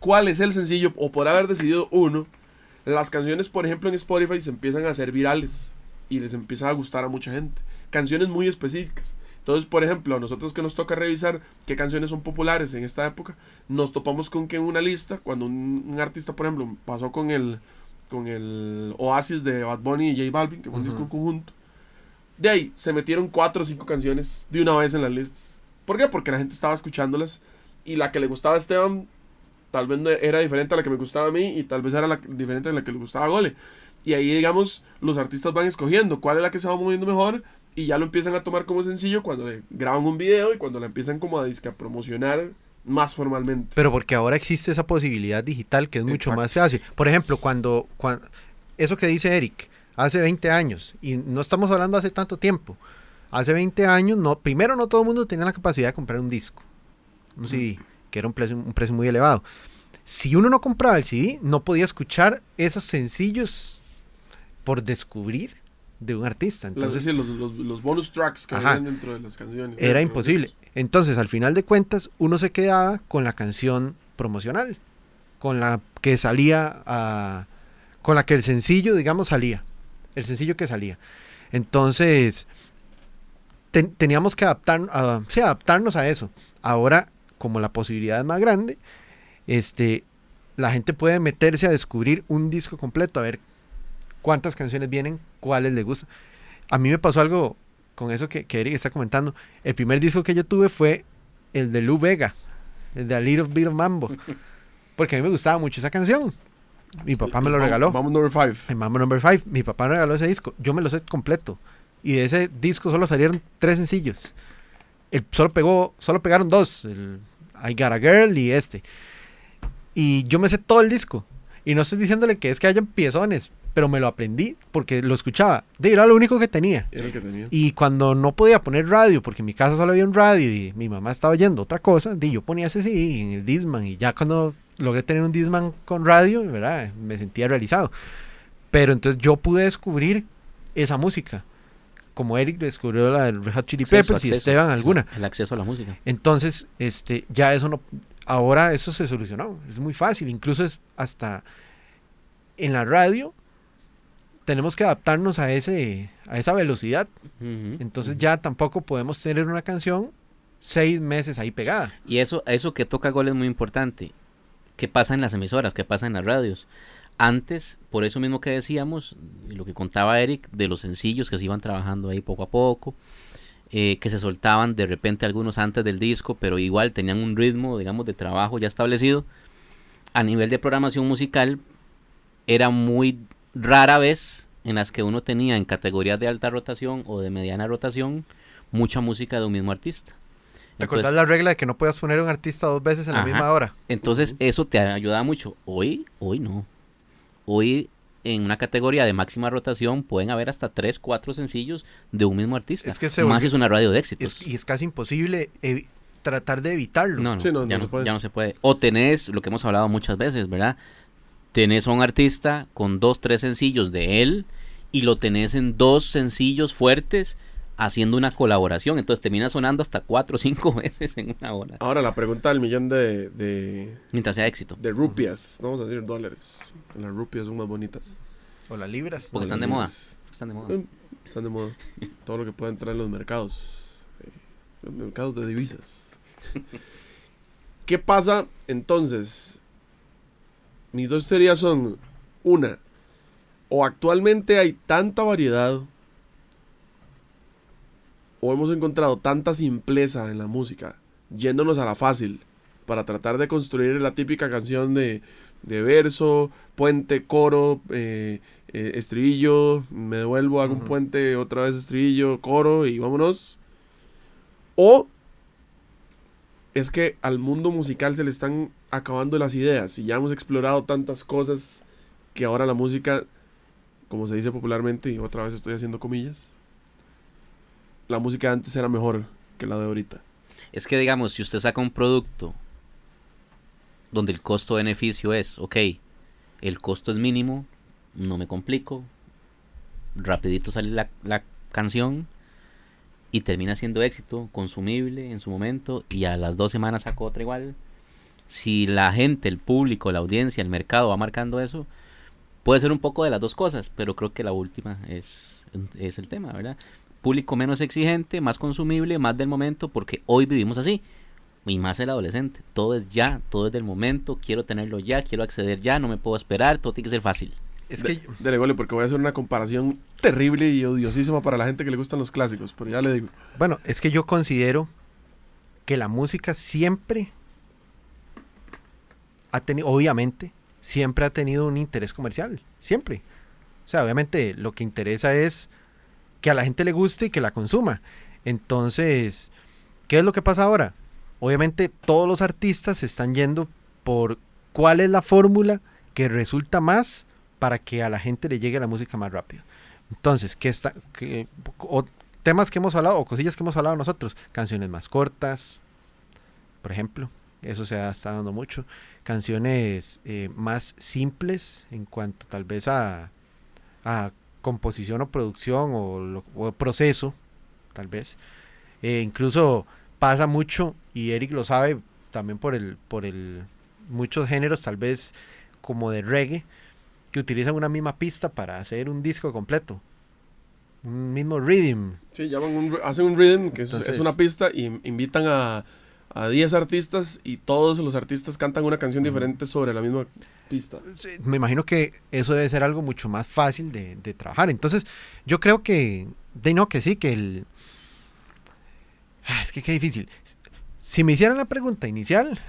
cuál es el sencillo o por haber decidido uno, las canciones, por ejemplo, en Spotify se empiezan a hacer virales y les empieza a gustar a mucha gente. Canciones muy específicas. Entonces, por ejemplo, a nosotros que nos toca revisar qué canciones son populares en esta época, nos topamos con que en una lista, cuando un, un artista, por ejemplo, pasó con el, con el Oasis de Bad Bunny y J Balvin, que fue un disco en conjunto, de ahí se metieron cuatro o cinco canciones de una vez en las listas. ¿Por qué? Porque la gente estaba escuchándolas y la que le gustaba a Esteban tal vez era diferente a la que me gustaba a mí y tal vez era la diferente a la que le gustaba a Gole. Y ahí, digamos, los artistas van escogiendo cuál es la que se va moviendo mejor y ya lo empiezan a tomar como sencillo cuando le graban un video y cuando la empiezan como a, disque a promocionar más formalmente. Pero porque ahora existe esa posibilidad digital que es mucho Exacto. más fácil. Por ejemplo, cuando, cuando eso que dice Eric, hace 20 años, y no estamos hablando hace tanto tiempo, hace 20 años, no, primero no todo el mundo tenía la capacidad de comprar un disco, un CD, que era un precio, un precio muy elevado. Si uno no compraba el CD, no podía escuchar esos sencillos por descubrir de un artista. Entonces, los, los- los bonus tracks que habían dentro de las canciones. era imposible. Entonces, al final de cuentas, uno se quedaba con la canción promocional, con la que salía a- con la que el sencillo, digamos, salía, el sencillo que salía. Entonces, ten- teníamos que adaptar, a- sí, adaptarnos a eso. Ahora, como la posibilidad es más grande, este, la gente puede meterse a descubrir un disco completo, a ver cuántas canciones vienen, cuáles le gustan. A mí me pasó algo con eso que, que Eric está comentando. El primer disco que yo tuve fue el de Lou Vega, el de A Little Bit of Mambo, (laughs) porque a mí me gustaba mucho esa canción. Mi papá me lo regaló. Vamos number five. En Mambo Number 5, mi papá me regaló ese disco. Yo me lo sé completo. Y de ese disco solo salieron tres sencillos. El, solo, pegó, solo pegaron dos. El I Got a Girl y este. Y yo me sé todo el disco. Y no estoy diciéndole que es que hayan piezones, pero me lo aprendí porque lo escuchaba. De era lo único que tenía. Era el que tenía. Y cuando no podía poner radio, porque en mi casa solo había un radio y mi mamá estaba oyendo otra cosa, di, yo ponía ese sí en el Disman. Y ya cuando logré tener un Disman con radio, ¿verdad? me sentía realizado. Pero entonces yo pude descubrir esa música. Como Eric descubrió la del Red Hot Chili Acceso, Peppers y acceso. Esteban alguna. El acceso a la música. Entonces, este, ya eso no, ahora eso se solucionó, es muy fácil, incluso es hasta en la radio tenemos que adaptarnos a ese, a esa velocidad, entonces ya tampoco podemos tener una canción seis meses ahí pegada. Y eso, eso que toca gol es muy importante. ¿Qué pasa en las emisoras? ¿Qué pasa en las radios? Antes, por eso mismo que decíamos, lo que contaba Eric, de los sencillos que se iban trabajando ahí poco a poco, eh, que se soltaban de repente algunos antes del disco, pero igual tenían un ritmo, digamos, de trabajo ya establecido. A nivel de programación musical, era muy rara vez en las que uno tenía en categorías de alta rotación o de mediana rotación mucha música de un mismo artista. ¿Te Entonces- acordás la regla de que no puedas poner a un artista dos veces en la misma hora? entonces eso te ayuda mucho. Hoy, hoy no. Hoy en una categoría de máxima rotación pueden haber hasta 3, 4 sencillos de un mismo artista. Es que se Más volvió- si es una radio de éxitos. Es- y es casi imposible tratar de evitarlo. No, no, Sí, no, ya, no se no, puede. ya no se puede. O tenés, lo que hemos hablado muchas veces, ¿verdad? Tenés a un artista con dos, tres sencillos de él y lo tenés en dos sencillos fuertes haciendo una colaboración. Entonces termina sonando hasta cuatro o cinco (laughs) veces en una hora. Ahora la pregunta del millón de, de, Mientras sea éxito. de rupias, no vamos a decir dólares. Las rupias son más bonitas. O las libras. Porque están de los moda. libros. Es que están de moda. Eh, Están de moda. (laughs) Todo lo que pueda entrar en los mercados. eh, los mercados de divisas. (laughs) ¿Qué pasa entonces? Mis dos teorías son, una, o actualmente hay tanta variedad, o hemos encontrado tanta simpleza en la música, yéndonos a la fácil, para tratar de construir la típica canción de, de verso, puente, coro, eh, eh, estribillo, me devuelvo, hago un puente, otra vez estribillo, coro y vámonos. O es que al mundo musical se le están acabando las ideas y ya hemos explorado tantas cosas que ahora la música, como se dice popularmente, y otra vez estoy haciendo comillas, la música de antes era mejor que la de ahorita. Es que, digamos, si usted saca un producto donde el costo-beneficio es, ok, el costo es mínimo, no me complico, rapidito sale la, la canción y termina siendo éxito, consumible en su momento y a las dos semanas saco otra igual. Si la gente, el público, la audiencia, el mercado va marcando eso, puede ser un poco de las dos cosas, pero creo que la última es, es el tema, ¿verdad? Público menos exigente, más consumible, más del momento, porque hoy vivimos así. Y más el adolescente. Todo es ya, todo es del momento, quiero tenerlo ya, quiero acceder ya, no me puedo esperar, todo tiene que ser fácil. Es De- que Dele, gole, porque voy a hacer una comparación terrible y odiosísima para la gente que le gustan los clásicos, pero ya le digo. Bueno, es que yo considero que la música siempre ha tenido, obviamente, siempre ha tenido un interés comercial, siempre. O sea, obviamente lo que interesa es que a la gente le guste y que la consuma. Entonces, ¿qué es lo que pasa ahora? Obviamente todos los artistas se están yendo por cuál es la fórmula que resulta más para que a la gente le llegue la música más rápido. Entonces, ¿qué está, qué- temas que hemos hablado o cosillas que hemos hablado nosotros? Canciones más cortas, por ejemplo, eso se está dando mucho. Canciones eh, más simples en cuanto tal vez a, a composición o producción o proceso, tal vez. Eh, incluso pasa mucho, y Eric lo sabe también por el, por el muchos géneros, tal vez como de reggae, que utilizan una misma pista para hacer un disco completo. Un mismo rhythm. Sí, llaman un, hacen un rhythm, que es, Entonces- es una pista, y invitan a, a 10 artistas y todos los artistas cantan una canción diferente sobre la misma pista. Sí, me imagino que eso debe ser algo mucho más fácil de, de trabajar. Entonces, yo creo que, de no, que sí, que el... Ah, Es que qué difícil. Si me hicieran la pregunta inicial,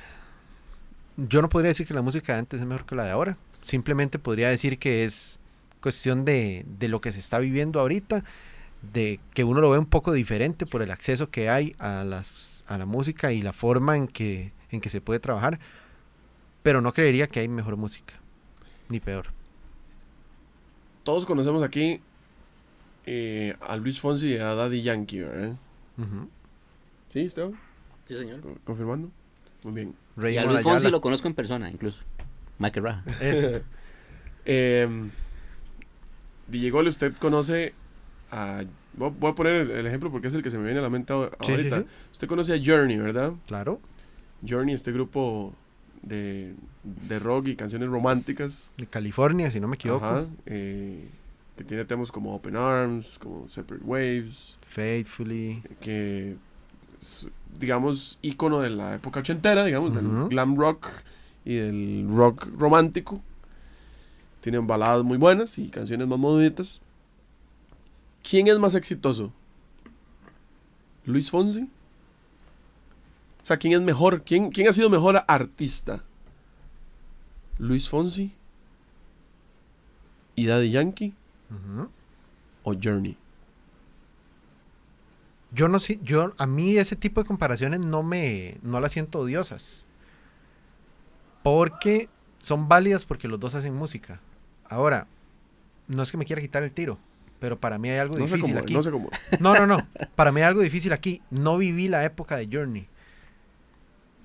yo no podría decir que la música de antes es mejor que la de ahora. Simplemente podría decir que es cuestión de, de lo que se está viviendo ahorita, de que uno lo ve un poco diferente por el acceso que hay a, las, a la música y la forma en que, en que se puede trabajar. Pero no creería que hay mejor música, ni peor. Todos conocemos aquí eh, a Luis Fonsi y a Daddy Yankee, ¿verdad? ¿Sí, Esteban? Sí, señor. Co- ¿Confirmando? Muy bien. Y a Luis Fonsi lo conozco en persona, incluso. Michael Raja. (laughs) Eh, DJ Gole, usted conoce a... Voy a- poner el, ejemplo porque es el que se me viene a la mente ahor- Sí, sí, ahorita. sí. Usted conoce a Journey, ¿verdad? Claro, Journey, este grupo de, de rock y canciones románticas. de California, si no me equivoco. Ajá, eh, que tiene temas como Open Arms, como Separate Waves, Faithfully. que digamos, ícono de la época ochentera, digamos, del glam rock y del rock romántico. Tienen baladas muy buenas y canciones más moviditas. ¿Quién es más exitoso? ¿Luis Fonsi? O sea, ¿quién es mejor? ¿Quién, quién ha sido mejor artista? ¿Luis Fonsi? ¿Y Daddy Yankee? ¿O Journey? Yo no sé, yo a mí ese tipo de comparaciones no me no las siento odiosas. Porque son válidas porque los dos hacen música. Ahora, no es que me quiera quitar el tiro, pero para mí hay algo No sé difícil cómo, aquí. no sé cómo. No, no, no. Para mí hay algo difícil aquí. No viví la época de Journey.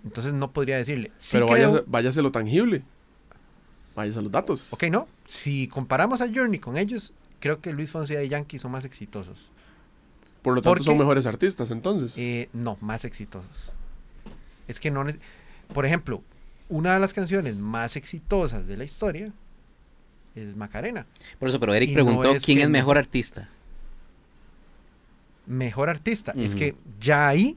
Entonces no podría decirle. Sí Pero creo- váyase, váyase lo tangible. Váyase a los datos. Ok, no. Si comparamos a Journey con ellos, creo que Luis Fonsi y Yankee son más exitosos. Por lo tanto, Porque- son mejores artistas, entonces. Eh, no, más exitosos. Es que no... Por ejemplo, una de las canciones más exitosas de la historia es Macarena. Por eso, pero Eric Y no preguntó es quién es mejor artista. Mejor artista. Es que ya ahí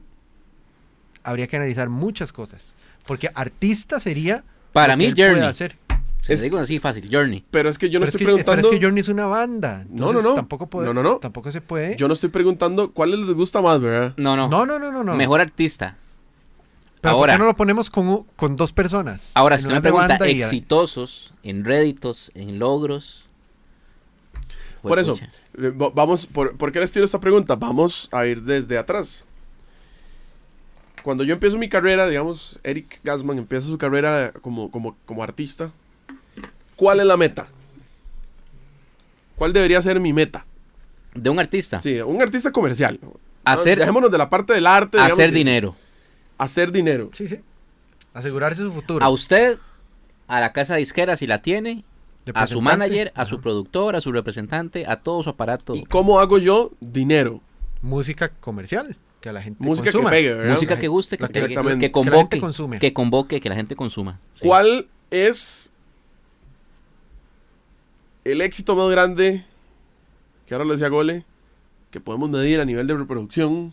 habría que analizar muchas cosas. Porque artista sería. Para lo mí, Journey. hacer. Se Es- lo digo así fácil, Journey. Pero es que yo no pero, es estoy que, pero preguntando. es que Journey es una banda. No, no, no. Tampoco, puede- No, no, no. tampoco se puede. Yo no estoy preguntando cuáles les gusta más, ¿verdad? No, no. no, no, no, no, no. Mejor artista. Pero ahora- ¿por qué no lo ponemos con, con dos personas? Ahora, si una me pregunta y- exitosos en réditos, en logros. Por eso, eh, va- vamos, por, ¿por qué les tiro esta pregunta? Vamos a ir desde atrás. Cuando yo empiezo mi carrera, digamos, Eric Gassman empieza su carrera como, como, como artista, ¿cuál es la meta? ¿Cuál debería ser mi meta? De un artista. Sí, un artista comercial. Hacer, Dejémonos de la parte del arte. hacer dinero. Hacer dinero. Sí, sí. Asegurarse su futuro. A usted, a la casa disquera si la tiene, a su manager, a su productor, a su representante, a todo su aparato. ¿Y cómo hago yo dinero? Música comercial. Que la gente Música consuma. que pegue, ¿verdad? Música que guste, que, La que, que- que- Exactamente. que Que la gente convoque, consume. que convoque, que la gente consuma. Sí. ¿Cuál es el éxito más grande que ahora lo decía Gole que podemos medir a nivel de reproducción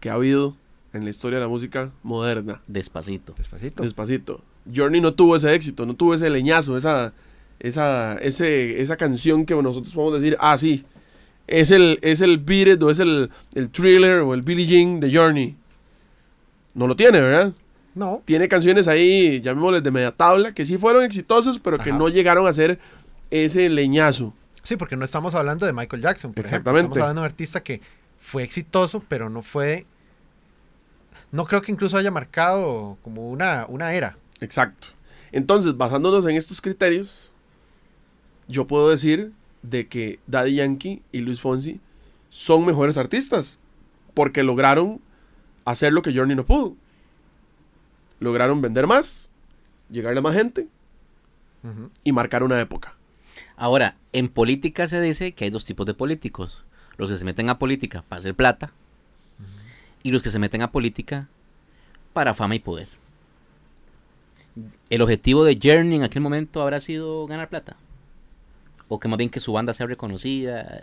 que ha habido en la historia de la música moderna? Despacito. Despacito. Despacito. Journey no tuvo ese éxito, no tuvo ese leñazo, esa, esa, ese, esa canción que nosotros podemos decir, ah, sí, es el, es el Beat It o es el, el Thriller o el Billie Jean de Journey. No lo tiene, ¿verdad? No. tiene canciones ahí, llamémosles de media tabla, que sí fueron exitosos, pero que Ajá. no llegaron a ser ese leñazo. Sí, porque no estamos hablando de Michael Jackson. Por ejemplo. Exactamente. Estamos hablando de un artista que fue exitoso, pero no fue. No creo que incluso haya marcado como una, una era. Exacto. Entonces, basándonos en estos criterios, yo puedo decir de que Daddy Yankee y Luis Fonsi son mejores artistas, porque lograron hacer lo que Journey no pudo. Lograron vender más, llegarle a más gente y marcar una época. Ahora, en política se dice que hay dos tipos de políticos. Los que se meten a política para hacer plata y los que se meten a política para fama y poder. ¿El objetivo de Journey en aquel momento habrá sido ganar plata? ¿O que más bien que su banda sea reconocida?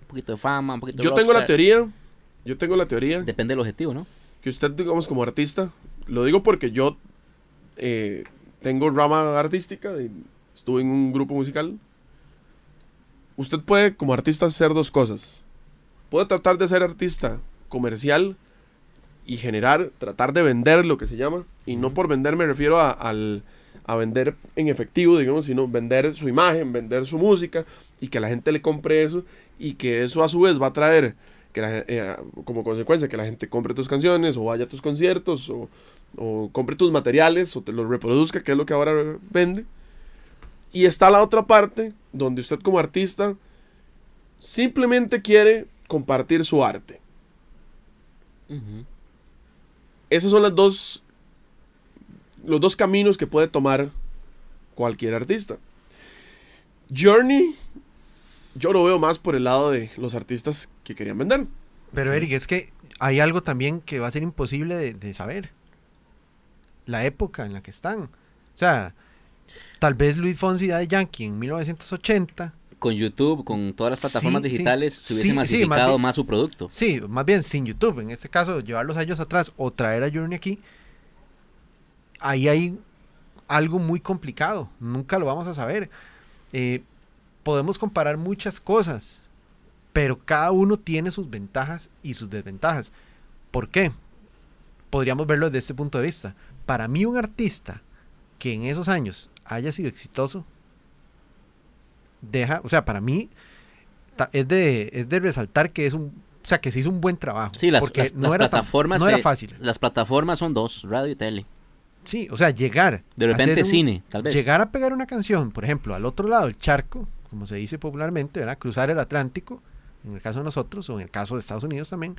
Un poquito de fama, un poquito de Yo tengo la teoría, yo tengo la teoría Depende del objetivo, ¿no? que usted, digamos, como artista, lo digo porque yo eh, tengo rama artística, y estuve en un grupo musical. Usted puede, como artista, hacer dos cosas. Puede tratar de ser artista comercial y generar, tratar de vender lo que se llama. Y no por vender me refiero a, al- a vender en efectivo, digamos, sino vender su imagen, vender su música y que la gente le compre eso y que eso a su vez va a traer que la gen- eh, como consecuencia que la gente compre tus canciones o vaya a tus conciertos o, o compre tus materiales o te los reproduzca, que es lo que ahora vende. Y está la otra parte donde usted como artista simplemente quiere compartir su arte. Esos son las dos los dos caminos que puede tomar cualquier artista. Journey yo lo veo más por el lado de los artistas que querían vender. Pero Eric, es que hay algo también que va a ser imposible de, de saber. La época en la que están. O sea, tal vez Luis Fonsi y Daddy Yankee en 1980. Con YouTube, con todas las plataformas Sí, sí. digitales, se hubiese Sí, sí, más masificado bien- más su producto. Sí, más bien sin YouTube. En este caso, llevarlos a ellos atrás o traer a Journey aquí. Ahí hay algo muy complicado. Nunca lo vamos a saber. Eh, podemos comparar muchas cosas, pero cada uno tiene sus ventajas y sus desventajas. ¿Por qué? Podríamos verlo desde este punto de vista. Para mí, un artista que en esos años haya sido exitoso, deja, o sea, para mí es de, es de resaltar que es un, o sea, que se hizo un buen trabajo. Sí, las, porque las- no las era tan- plataformas no era se- fácil. Las plataformas son dos, radio y tele. Sí, o sea, llegar. De a repente un- cine, tal vez. Llegar a pegar una canción, por ejemplo, al otro lado del charco, como se dice popularmente, ¿verdad? Cruzar el Atlántico, en el caso de nosotros, o en el caso de Estados Unidos también,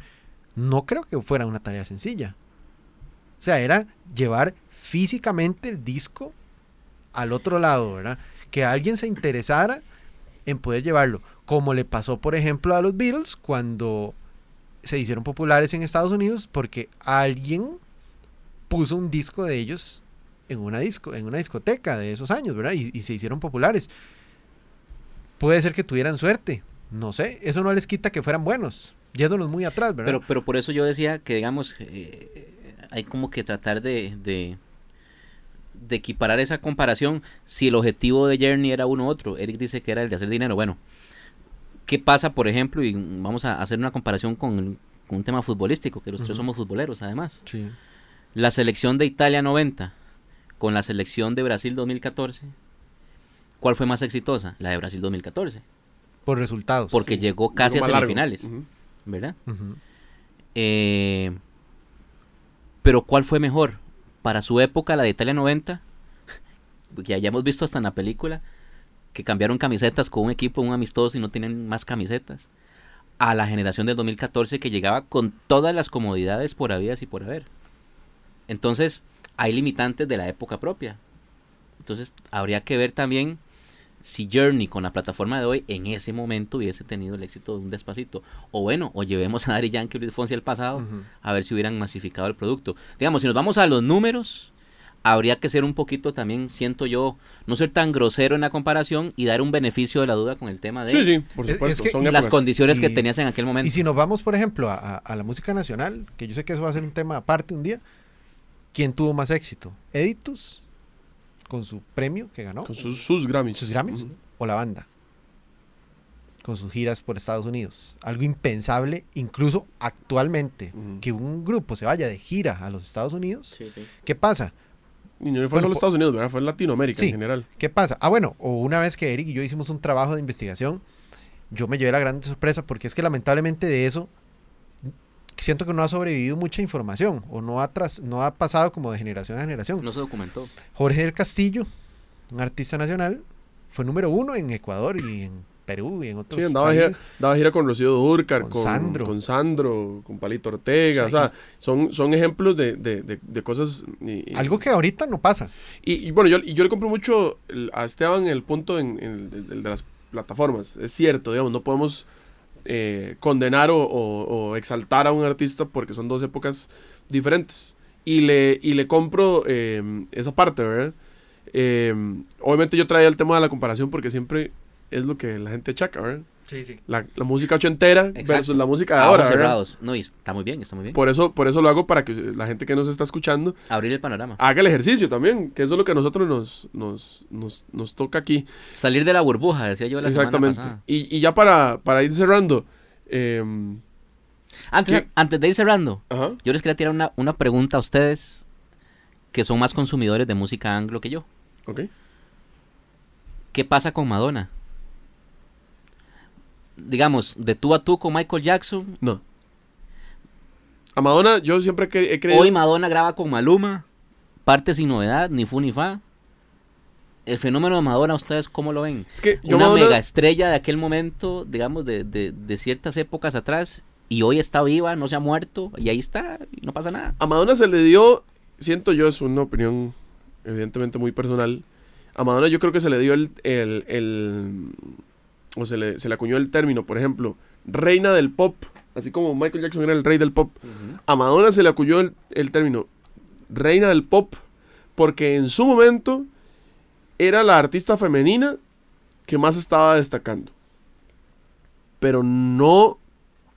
no creo que fuera una tarea sencilla. O sea, era llevar físicamente el disco al otro lado, ¿verdad? Que alguien se interesara en poder llevarlo. Como le pasó, por ejemplo, a los Beatles cuando se hicieron populares en Estados Unidos porque alguien puso un disco de ellos en una disco, en una discoteca de esos años, ¿verdad? Y, se hicieron populares. puede ser que tuvieran suerte. No sé, eso no les quita que fueran buenos. Yéndonos muy atrás, ¿verdad? Pero, pero por eso yo decía que, digamos, eh, hay como que tratar de, de equiparar esa comparación. Si el objetivo de Journey era uno u otro, Eric dice que era el de hacer dinero. Bueno, ¿qué pasa, por ejemplo? Y vamos a hacer una comparación con, con un tema futbolístico, que los tres somos futboleros, además. sí. La selección de Italia 90 con la selección de Brasil 2014, ¿cuál fue más exitosa? La de Brasil 2014, Por resultados. porque llegó casi a semifinales. ¿verdad? Eh, pero ¿cuál fue mejor? Para su época, la de Italia 90, (laughs) que ya hemos visto hasta en la película, que cambiaron camisetas con un equipo, un amistoso y no tienen más camisetas, a la generación del 2014 que llegaba con todas las comodidades por habidas y por haber. Entonces, hay limitantes de la época propia. Entonces, habría que ver también si Journey con la plataforma de hoy en ese momento hubiese tenido el éxito de un despacito. O bueno, o llevemos a Dari Yankee y Luis Fonsi al pasado a ver si hubieran masificado el producto. Digamos, si nos vamos a los números, habría que ser un poquito también, siento yo, no ser tan grosero en la comparación y dar un beneficio de la duda con el tema de Sí, sí, por Es- es supuesto. que- son y las condiciones que tenías en aquel momento. Y si nos vamos, por ejemplo, a, a- a la música nacional, que yo sé que eso va a ser un tema aparte un día, ¿quién tuvo más éxito? ¿Editus con su premio que ganó? Con sus, sus Grammys. sus Grammys o la banda con sus giras por Estados Unidos. Algo impensable, incluso actualmente, que un grupo se vaya de gira a los Estados Unidos. Sí, sí. ¿Qué pasa? Y no fue Bueno, solo Estados Unidos, ¿verdad? Fue en Latinoamérica Sí. en general. ¿Qué pasa? Ah, bueno, o una vez que Eric y yo hicimos un trabajo de investigación, yo me llevé la gran sorpresa porque es que lamentablemente de eso siento que no ha sobrevivido mucha información o no ha, tras, no ha pasado como de generación a generación. No se documentó. Jorge del Castillo, un artista nacional, fue número uno en Ecuador y en Perú y en otros Sí, andaba gira, países. daba gira con Rocío Durcar, Con con, Sandro. con Sandro, con Palito Ortega. Sí. O sea, son, son ejemplos de, de, de, de cosas. y- y- Algo que ahorita no pasa. Y, y bueno, yo, y yo le compro mucho a Esteban el punto en, en el, el de las plataformas. Es cierto, digamos, no podemos eh, condenar o, o- exaltar a un artista porque son dos épocas diferentes. Y le, y le compro eh, esa parte, ¿verdad? Eh, obviamente yo traía el tema de la comparación porque siempre es lo que la gente chaca, ¿verdad? Sí, sí. La, la música ochentera Exacto. versus la música de ahora, cerrados. No, y está muy bien, está muy bien. Por eso, por eso lo hago para que la gente que nos está escuchando Abrir el panorama. haga el ejercicio también, que eso es lo que a nosotros nos, nos, nos, nos toca aquí. Salir de la burbuja, decía yo la Exactamente. semana pasada. Y, y ya para, para ir cerrando. em, Antes, ¿Qué? antes de ir cerrando, ajá, yo les quería tirar una, una pregunta a ustedes que son más consumidores de música anglo que yo. ok. ¿Qué pasa con Madonna? Digamos, de tú a tú con Michael Jackson. No. A Madonna yo siempre he creído... Hoy Madonna graba con Maluma. Parte sin novedad, ni fu ni fa. El fenómeno de Madonna, ¿ustedes cómo lo ven? es que yo Una Madonna- mega estrella de aquel momento, digamos, de, de- de ciertas épocas atrás. Y hoy está viva, no se ha muerto. Y ahí está, y no pasa nada. A Madonna se le dio, siento yo, es una opinión evidentemente muy personal. A Madonna yo creo que se le dio el, el, el- o se le, se le acuñó el término, por ejemplo, reina del pop, así como Michael Jackson era el rey del pop. A Madonna se le acuñó el, el término reina del pop porque en su momento era la artista femenina que más estaba destacando. Pero no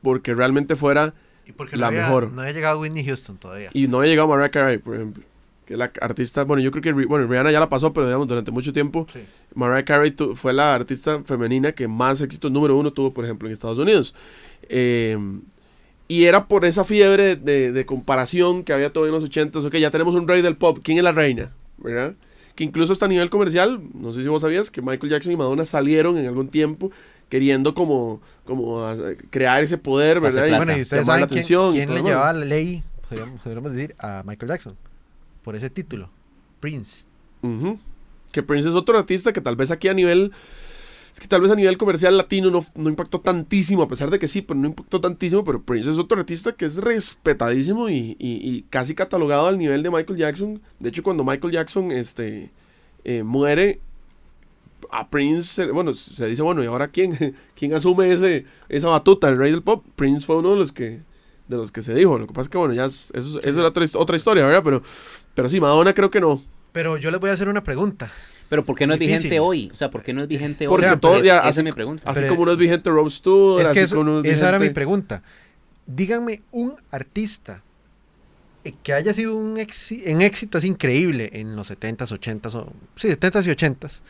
porque realmente fuera Y porque La no había, mejor. No había llegado Whitney Houston todavía. Y no había llegado Mariah Carey, por ejemplo. Que la artista, bueno, yo creo que, bueno, Rihanna ya la pasó, pero digamos, durante mucho tiempo, Sí. Mariah Carey tu- fue la artista femenina que más éxito número uno tuvo, por ejemplo, en Estados Unidos. Eh, y era por esa fiebre de, de comparación que había todo en los 80s. Ok, ya tenemos un rey del pop. ¿Quién es la reina? ¿Verdad? Que incluso hasta a nivel comercial, no sé si vos sabías, que Michael Jackson y Madonna salieron en algún tiempo queriendo como, como crear ese poder, ¿verdad? Bueno, y ustedes llamar la saben quién, atención quién todo le llevaba la ley, podríamos, podríamos decir, a Michael Jackson. Por ese título. Prince. Que Prince es otro artista que tal vez aquí a nivel. Es que tal vez a nivel comercial latino no, no impactó tantísimo, a pesar de que sí, pero no impactó tantísimo. Pero Prince es otro artista que es respetadísimo y, y- casi catalogado al nivel de Michael Jackson. De hecho, cuando Michael Jackson este, eh, muere, a Prince, bueno, se dice, bueno, ¿y ahora quién? (laughs) ¿Quién asume ese, esa batuta, el rey del pop? Prince fue uno de los que de los que se dijo. Lo que pasa es que, bueno, ya es- eso, eso es otra, his- otra historia, ¿verdad? Pero, pero sí, Madonna creo que no. Pero yo les voy a hacer una pregunta. Pero ¿por qué no es Difícil. vigente hoy? O sea, ¿por qué no es vigente Porque hoy? todo Es- ya esa hace- es mi pregunta. Así Pero- como no es vigente Rose Tour, Es que así eso- como no es esa era mi vigente- pregunta. Díganme un artista eh, que haya sido un en éxito así increíble en los 70s, 80s, o, sí, 70s y 80s,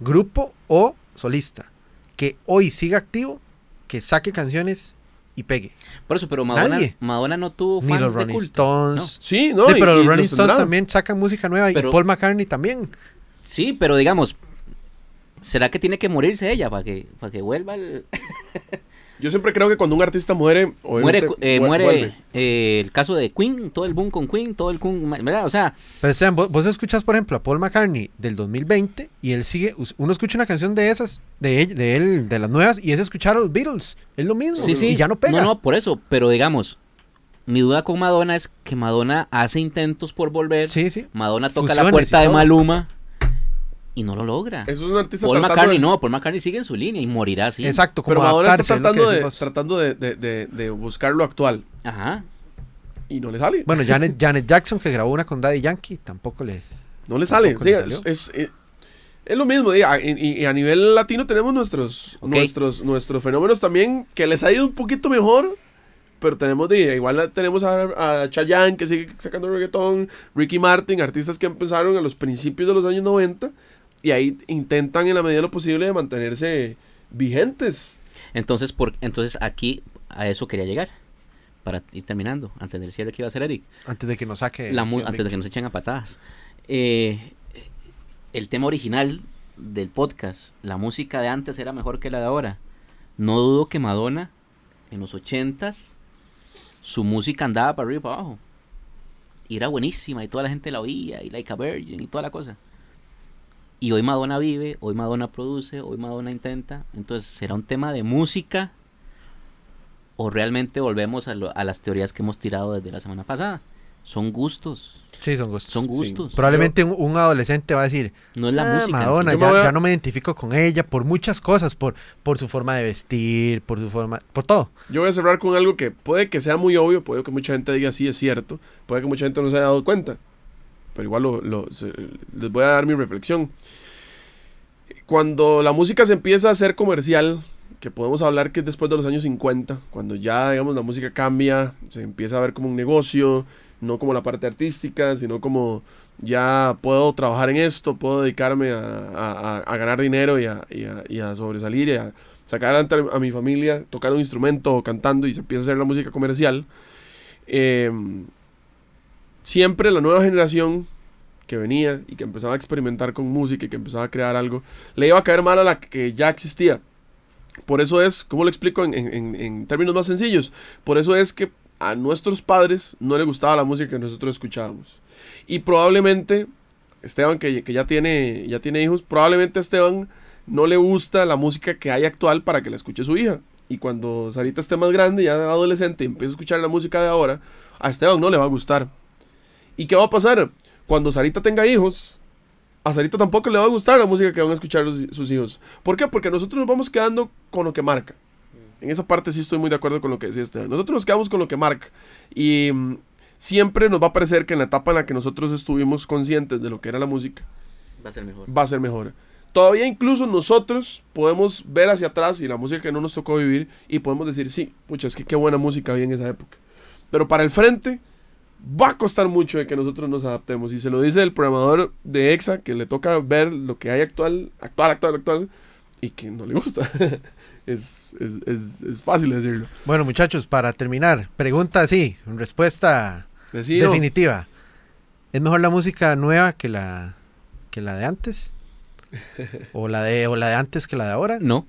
grupo o solista, que hoy siga activo, que saque canciones y pegue. Por eso, pero Madonna, Nadie. Madonna no tuvo Ni fans los de Rolling culto. Stones. Sí, no, Sí, y- pero y los Rolling los Stones también sacan música nueva Pero- y Paul McCartney también. Sí, pero digamos, ¿será que tiene que morirse ella para que, para que vuelva el... (laughs) Yo siempre creo que cuando un artista muere, Muere, eh, vu- muere eh, el caso de Queen, todo el boom con Queen, todo el Queen, ¿verdad? O sea, Pero sean, vos, vos escuchas, por ejemplo, a Paul McCartney del 2020 y él sigue, uno escucha una canción de esas, de él, de, él, de las nuevas, y es escuchar a los Beatles. Es lo mismo. sí, sí. Y ya no pega. No, no, por eso, pero digamos, mi duda con Madonna es que Madonna hace intentos por volver, Sí, sí. Madonna toca Fusiones la puerta de todo. Maluma y no lo logra. Eso es un artista Paul McCartney de- no, Paul McCartney sigue en su línea y morirá así. Exacto, como Pero adaptarse, está es tratando, de, tratando de, de- de- de buscar lo actual Ajá. y no le sale. Bueno, Janet, (laughs) Janet Jackson, que grabó una con Daddy Yankee, tampoco le... No le sale. Tampoco Sí, le es, eh, es lo mismo. Y, y- y a nivel latino tenemos nuestros, nuestros, nuestros fenómenos también que les ha ido un poquito mejor. Pero tenemos, de, igual tenemos a, a Chayanne que sigue sacando reggaetón, Ricky Martin, artistas que empezaron a los principios de los años 90 y ahí intentan en la medida de lo posible de mantenerse vigentes. Entonces, por, entonces aquí a eso quería llegar. Para ir terminando, antes del cierre que iba a hacer Eric. Antes de que nos saque... La antes de que nos echen a patadas. Eh, el tema original del podcast, la música de antes era mejor que la de ahora. No dudo que Madonna, en los ochentas, su música andaba para arriba y para abajo. Y era buenísima y toda la gente la oía y Like a Virgin y toda la cosa. Y hoy Madonna vive, hoy Madonna produce, hoy Madonna intenta. Entonces, ¿será un tema de música? ¿O realmente volvemos a, lo- a las teorías que hemos tirado desde la semana pasada? Son gustos. Sí, son gustos. Son gustos. Probablemente un, un adolescente va a decir, No es la "Ah, música. sí. Madonna, ya, a- ya no me identifico con ella por muchas cosas, por, por su forma de vestir, por su forma, por todo. Yo voy a cerrar con algo que puede que sea muy obvio, puede que mucha gente diga sí es cierto, puede que mucha gente no se haya dado cuenta, pero igual lo, lo- les voy a dar mi reflexión. Cuando la música se empieza a hacer comercial, que podemos hablar que es después de los años 50, cuando ya digamos la música cambia, se empieza a ver como un negocio, no como la parte artística, sino como ya puedo trabajar en esto, puedo dedicarme a, a- ganar dinero y a, a sobresalir y a sacar adelante a mi familia, tocar un instrumento o cantando y se empieza a hacer la música comercial. eh, siempre la nueva generación que venía y que empezaba a experimentar con música y que empezaba a crear algo, le iba a caer mal a la que ya existía. Por eso es, ¿cómo lo explico en, en- términos más sencillos? Por eso es que a nuestros padres no les gustaba la música que nosotros escuchábamos. Y probablemente, Esteban, que, que ya, tiene, ya tiene hijos, probablemente a Esteban no le gusta la música que hay actual para que la escuche su hija. Y cuando Sarita esté más grande, ya adolescente, empiece a escuchar la música de ahora, a Esteban no le va a gustar. ¿Y qué va a pasar? Cuando Sarita tenga hijos, a Sarita tampoco le va a gustar la música que van a escuchar los- sus hijos. ¿Por qué? Porque nosotros nos vamos quedando con lo que marca. En esa parte sí estoy muy de acuerdo con lo que decía Esteban. Nosotros nos quedamos con lo que marca. Y mm, siempre nos va a parecer que en la etapa en la que nosotros estuvimos conscientes de lo que era la música, Va a ser mejor. va a ser mejor. Todavía incluso nosotros podemos ver hacia atrás y la música que no nos tocó vivir y podemos decir, sí, pucha, es que qué buena música había en esa época. Pero para el frente va a costar mucho de que nosotros nos adaptemos. Y se lo dice el programador de EXA, que le toca ver lo que hay actual, actual, actual, actual, y que no le gusta. (laughs) es, es, es, es fácil decirlo. Bueno, muchachos, para terminar, pregunta así, respuesta Decido. definitiva. ¿Es mejor la música nueva que la que la de antes? (laughs) ¿O la de o la de antes que la de ahora? No.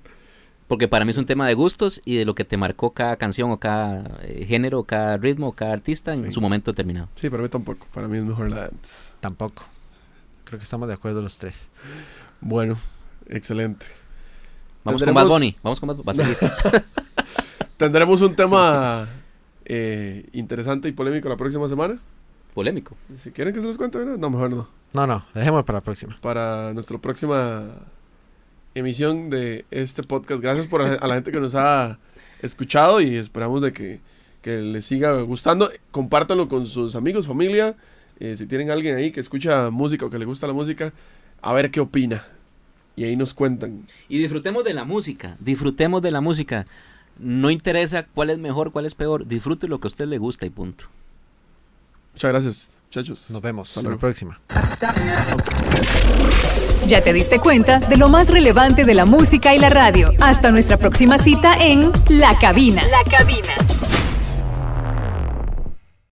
Porque para mí es un tema de gustos y de lo que te marcó cada canción o cada eh, género, cada ritmo, cada artista en Sí. su momento determinado. Sí, para mí tampoco. Para mí es mejor la de antes. Tampoco. Creo que estamos de acuerdo los tres. Bueno, excelente. Vamos con Bad Bunny. Vamos con Bad Bunny. Va a seguir. (laughs) Tendremos un tema eh, interesante y polémico la próxima semana. Polémico. Si quieren que se los cuente. No, mejor no. No, no, dejémoslo para la próxima. Para nuestra próxima emisión de este podcast. Gracias por a, a la gente que nos ha escuchado y esperamos de que, que les siga gustando. Compártanlo con sus amigos, familia. Eh, si tienen alguien ahí que escucha música o que le gusta la música, a ver qué opina. Y ahí nos cuentan. Y disfrutemos de la música, disfrutemos de la música. No interesa cuál es mejor, cuál es peor, disfrute lo que a usted le gusta y punto. Muchas gracias, muchachos. Nos vemos. Hasta Hasta la luego. próxima. Ya te diste cuenta de lo más relevante de la música y la radio. Hasta nuestra próxima cita en La Cabina. La Cabina.